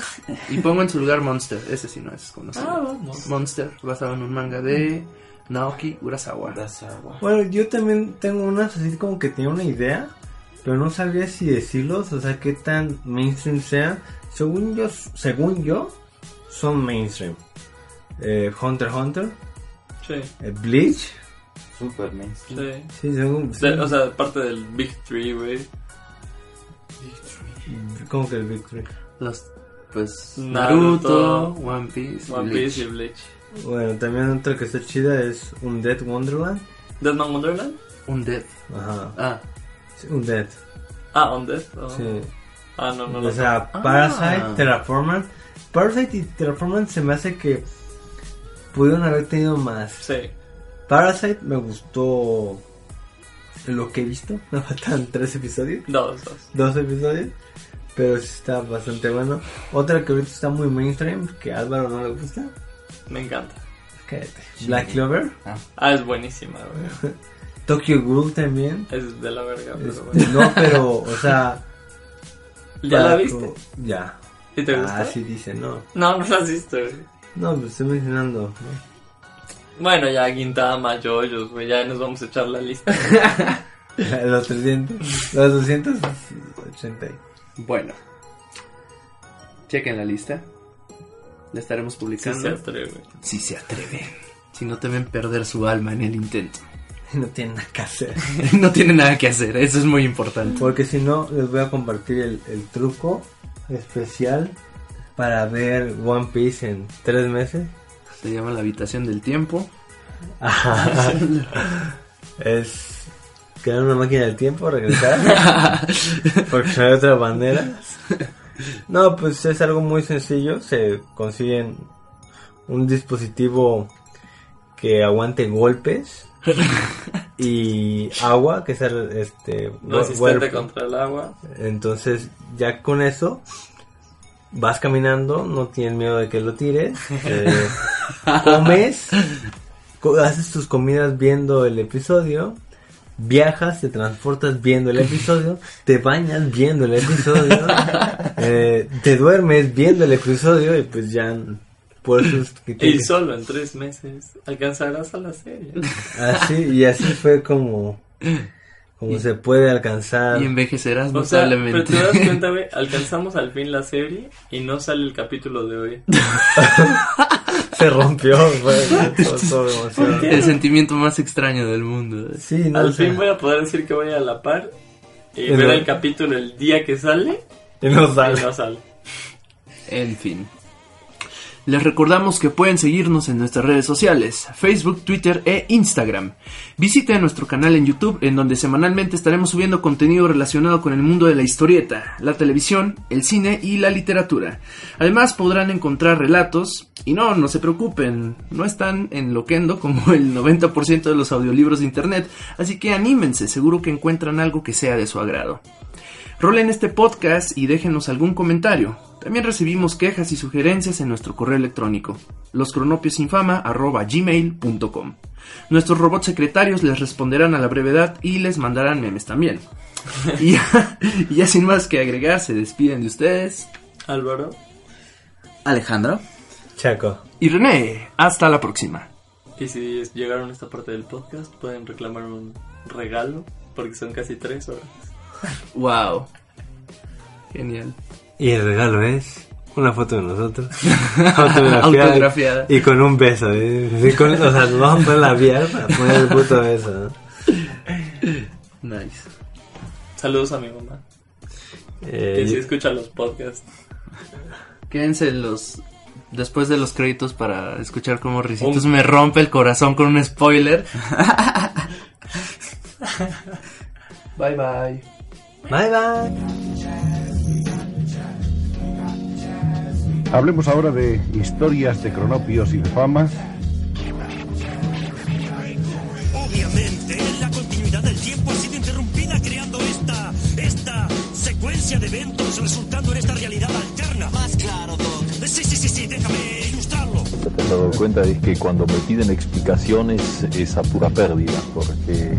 y pongo en su lugar Monster. Ese sí no es conocido.
Ah, vamos.
Monster, basado en un manga de Naoki Urasawa.
Bueno, yo también tengo unas así como que tenía una idea, pero no sabía si decirlos, o sea, qué tan mainstream sean. Según yo, según yo, son mainstream. Eh, Hunter x Hunter,
Sí,
eh, Bleach,
Super mainstream.
sí.
sí, según,
De- o sea, parte del Big Three, güey.
¿Cómo que el Big Three?
Los, pues,
Naruto,
Naruto, One Piece,
One
Bleach.
Piece y Bleach.
Bueno, también otra que está chida es un Dead Wonderland.
Deadman Wonderland?
Un Dead.
Ajá.
Ah,
Sí, un Dead.
Ah, On Death. oh.
Sí.
Ah, no, no, no.
O sea,
Ah.
Parasite, Terraformance. Parasite y Terraformance se me hace que pudieron haber tenido más.
Sí.
Parasite me gustó lo que he visto. Me faltan tres episodios.
Dos, dos.
Dos episodios. Pero sí está bastante bueno. Otra que ahorita está muy mainstream, que a Álvaro no le gusta.
Me encanta.
Cállate. Black Clover.
Ah, es buenísima, güey.
Tokyo Ghoul también.
Es de la verga, pero bueno.
no, pero, o sea.
¿Ya la viste?
Ya.
¿Y te
Ah,
gustó?
sí dice, no.
No, no la has visto, güey.
No, pues estoy mencionando. ¿no?
Bueno, ya Gintama, Jojo's, güey, ya nos vamos a echar la lista.
Los 300. Los 280.
Bueno. Chequen la lista. La estaremos
Si
publicando.
se atreve.
Si se atreven. Si no temen perder su alma en el intento.
No tienen nada que hacer.
no tienen nada que hacer, eso es muy importante.
Porque si no, les voy a compartir el, el truco especial para ver One Piece en tres meses.
Se llama la habitación del tiempo.
Ajá. es crear una máquina del tiempo, regresar. porque no hay otra manera. No, pues es algo muy sencillo. Se consiguen un dispositivo que aguante golpes y agua, que es el, este
Resistente contra el agua.
Entonces, ya con eso, vas caminando, no tienes miedo de que lo tires. eh, comes, co- haces tus comidas viendo el episodio. Viajas, te transportas viendo el episodio, te bañas viendo el episodio, eh, te duermes viendo el episodio y pues ya por que
Y solo en tres meses alcanzarás a la serie.
así y así fue como como se puede alcanzar
Y envejecerás
O sea, pero
notablemente.
te das cuenta, güey, alcanzamos al fin la serie y no sale el capítulo de hoy.
se rompió fue todo-
el sentimiento más extraño del mundo.
Sí, no
al fin voy a poder decir que voy a la par y ver el capítulo el día que sale
Y no
y
sale.
no sale.
En fin. Les recordamos que pueden seguirnos en nuestras redes sociales, Facebook, Twitter e Instagram. Visiten nuestro canal en YouTube en donde semanalmente estaremos subiendo contenido relacionado con el mundo de la historieta, la televisión, el cine y la literatura. Además podrán encontrar relatos y no, no se preocupen, no están en Loquendo como el 90% de los audiolibros de internet, así que anímense, seguro que encuentran algo que sea de su agrado. Rolen este podcast y déjenos algún comentario. También recibimos quejas y sugerencias en nuestro correo electrónico, loscronopiosinfama.gmail.com. Nuestros robots secretarios les responderán a la brevedad y les mandarán memes también. y, ya, y ya sin más que agregar, se despiden de ustedes.
Álvaro.
Alejandro.
Chaco.
Y René, hasta la próxima.
Y si llegaron a esta parte del podcast, pueden reclamar un regalo, porque son casi tres horas.
Wow. Genial.
Y el regalo es una foto de nosotros. autografiada.
Autografiada.
Y con un beso. ¿eh? Con- o sea, nos vamos a poner labial para poner el puto beso. ¿no?
Nice.
Saludos a mi mamá,
Eh,
que sí escucha los podcasts.
Quédense los después de los créditos para escuchar cómo Ricitos me rompe el corazón con un spoiler. bye bye.
Bye bye.
Hablemos ahora de historias de cronopios y de famas.
Obviamente, la continuidad del tiempo ha sido interrumpida creando esta, esta secuencia de eventos resultando en esta realidad alterna. Más claro, Doc. Sí, sí, sí, sí, déjame ilustrarlo.
Lo que te has dado cuenta es que cuando me piden explicaciones es a pura pérdida, porque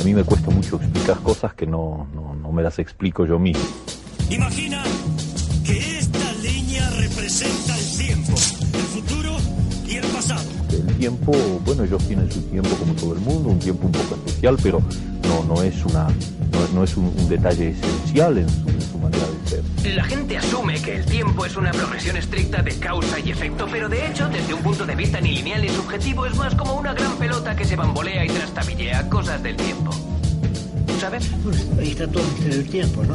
a mí me cuesta mucho explicar cosas que no, no, no me las explico yo mismo.
Imagina
tiempo, bueno, ellos tienen su tiempo como todo el mundo, un tiempo un poco especial, pero no, no es, una, no, no es un, un detalle esencial en su, en su manera de ser.
La gente asume que el tiempo es una progresión estricta de causa y efecto, pero de hecho, desde un punto de vista ni lineal ni subjetivo, es más como una gran pelota que se bambolea y trastabillea cosas del tiempo. ¿Sabes?
Pues ahí está todo el misterio del tiempo, ¿no?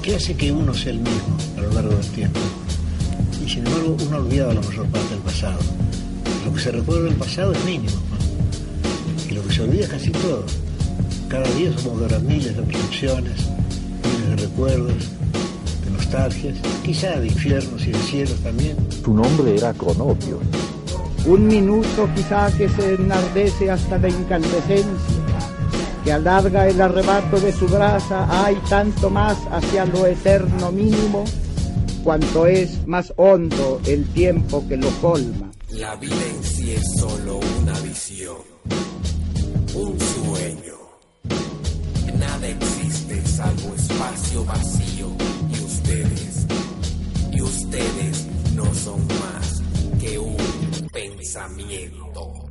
¿Qué hace que uno sea el mismo a lo largo del tiempo? Y sin embargo uno ha olvidado la mayor parte del pasado. Lo que se recuerda del pasado es mínimo. ¿no? Y lo que se olvida es casi todo. Cada día somos de miles de percepciones, miles de recuerdos, de nostalgias, quizá de infiernos y de cielos también.
Su nombre era Cronopios.
Un minuto quizá que se enardece hasta la incandescencia, que alarga el arrebato de su brasa, hay tanto más hacia lo eterno mínimo, cuanto es más hondo el tiempo que lo colma.
La vida en sí es solo una visión, un sueño. Nada existe salvo espacio vacío y ustedes, y ustedes no son más que un pensamiento.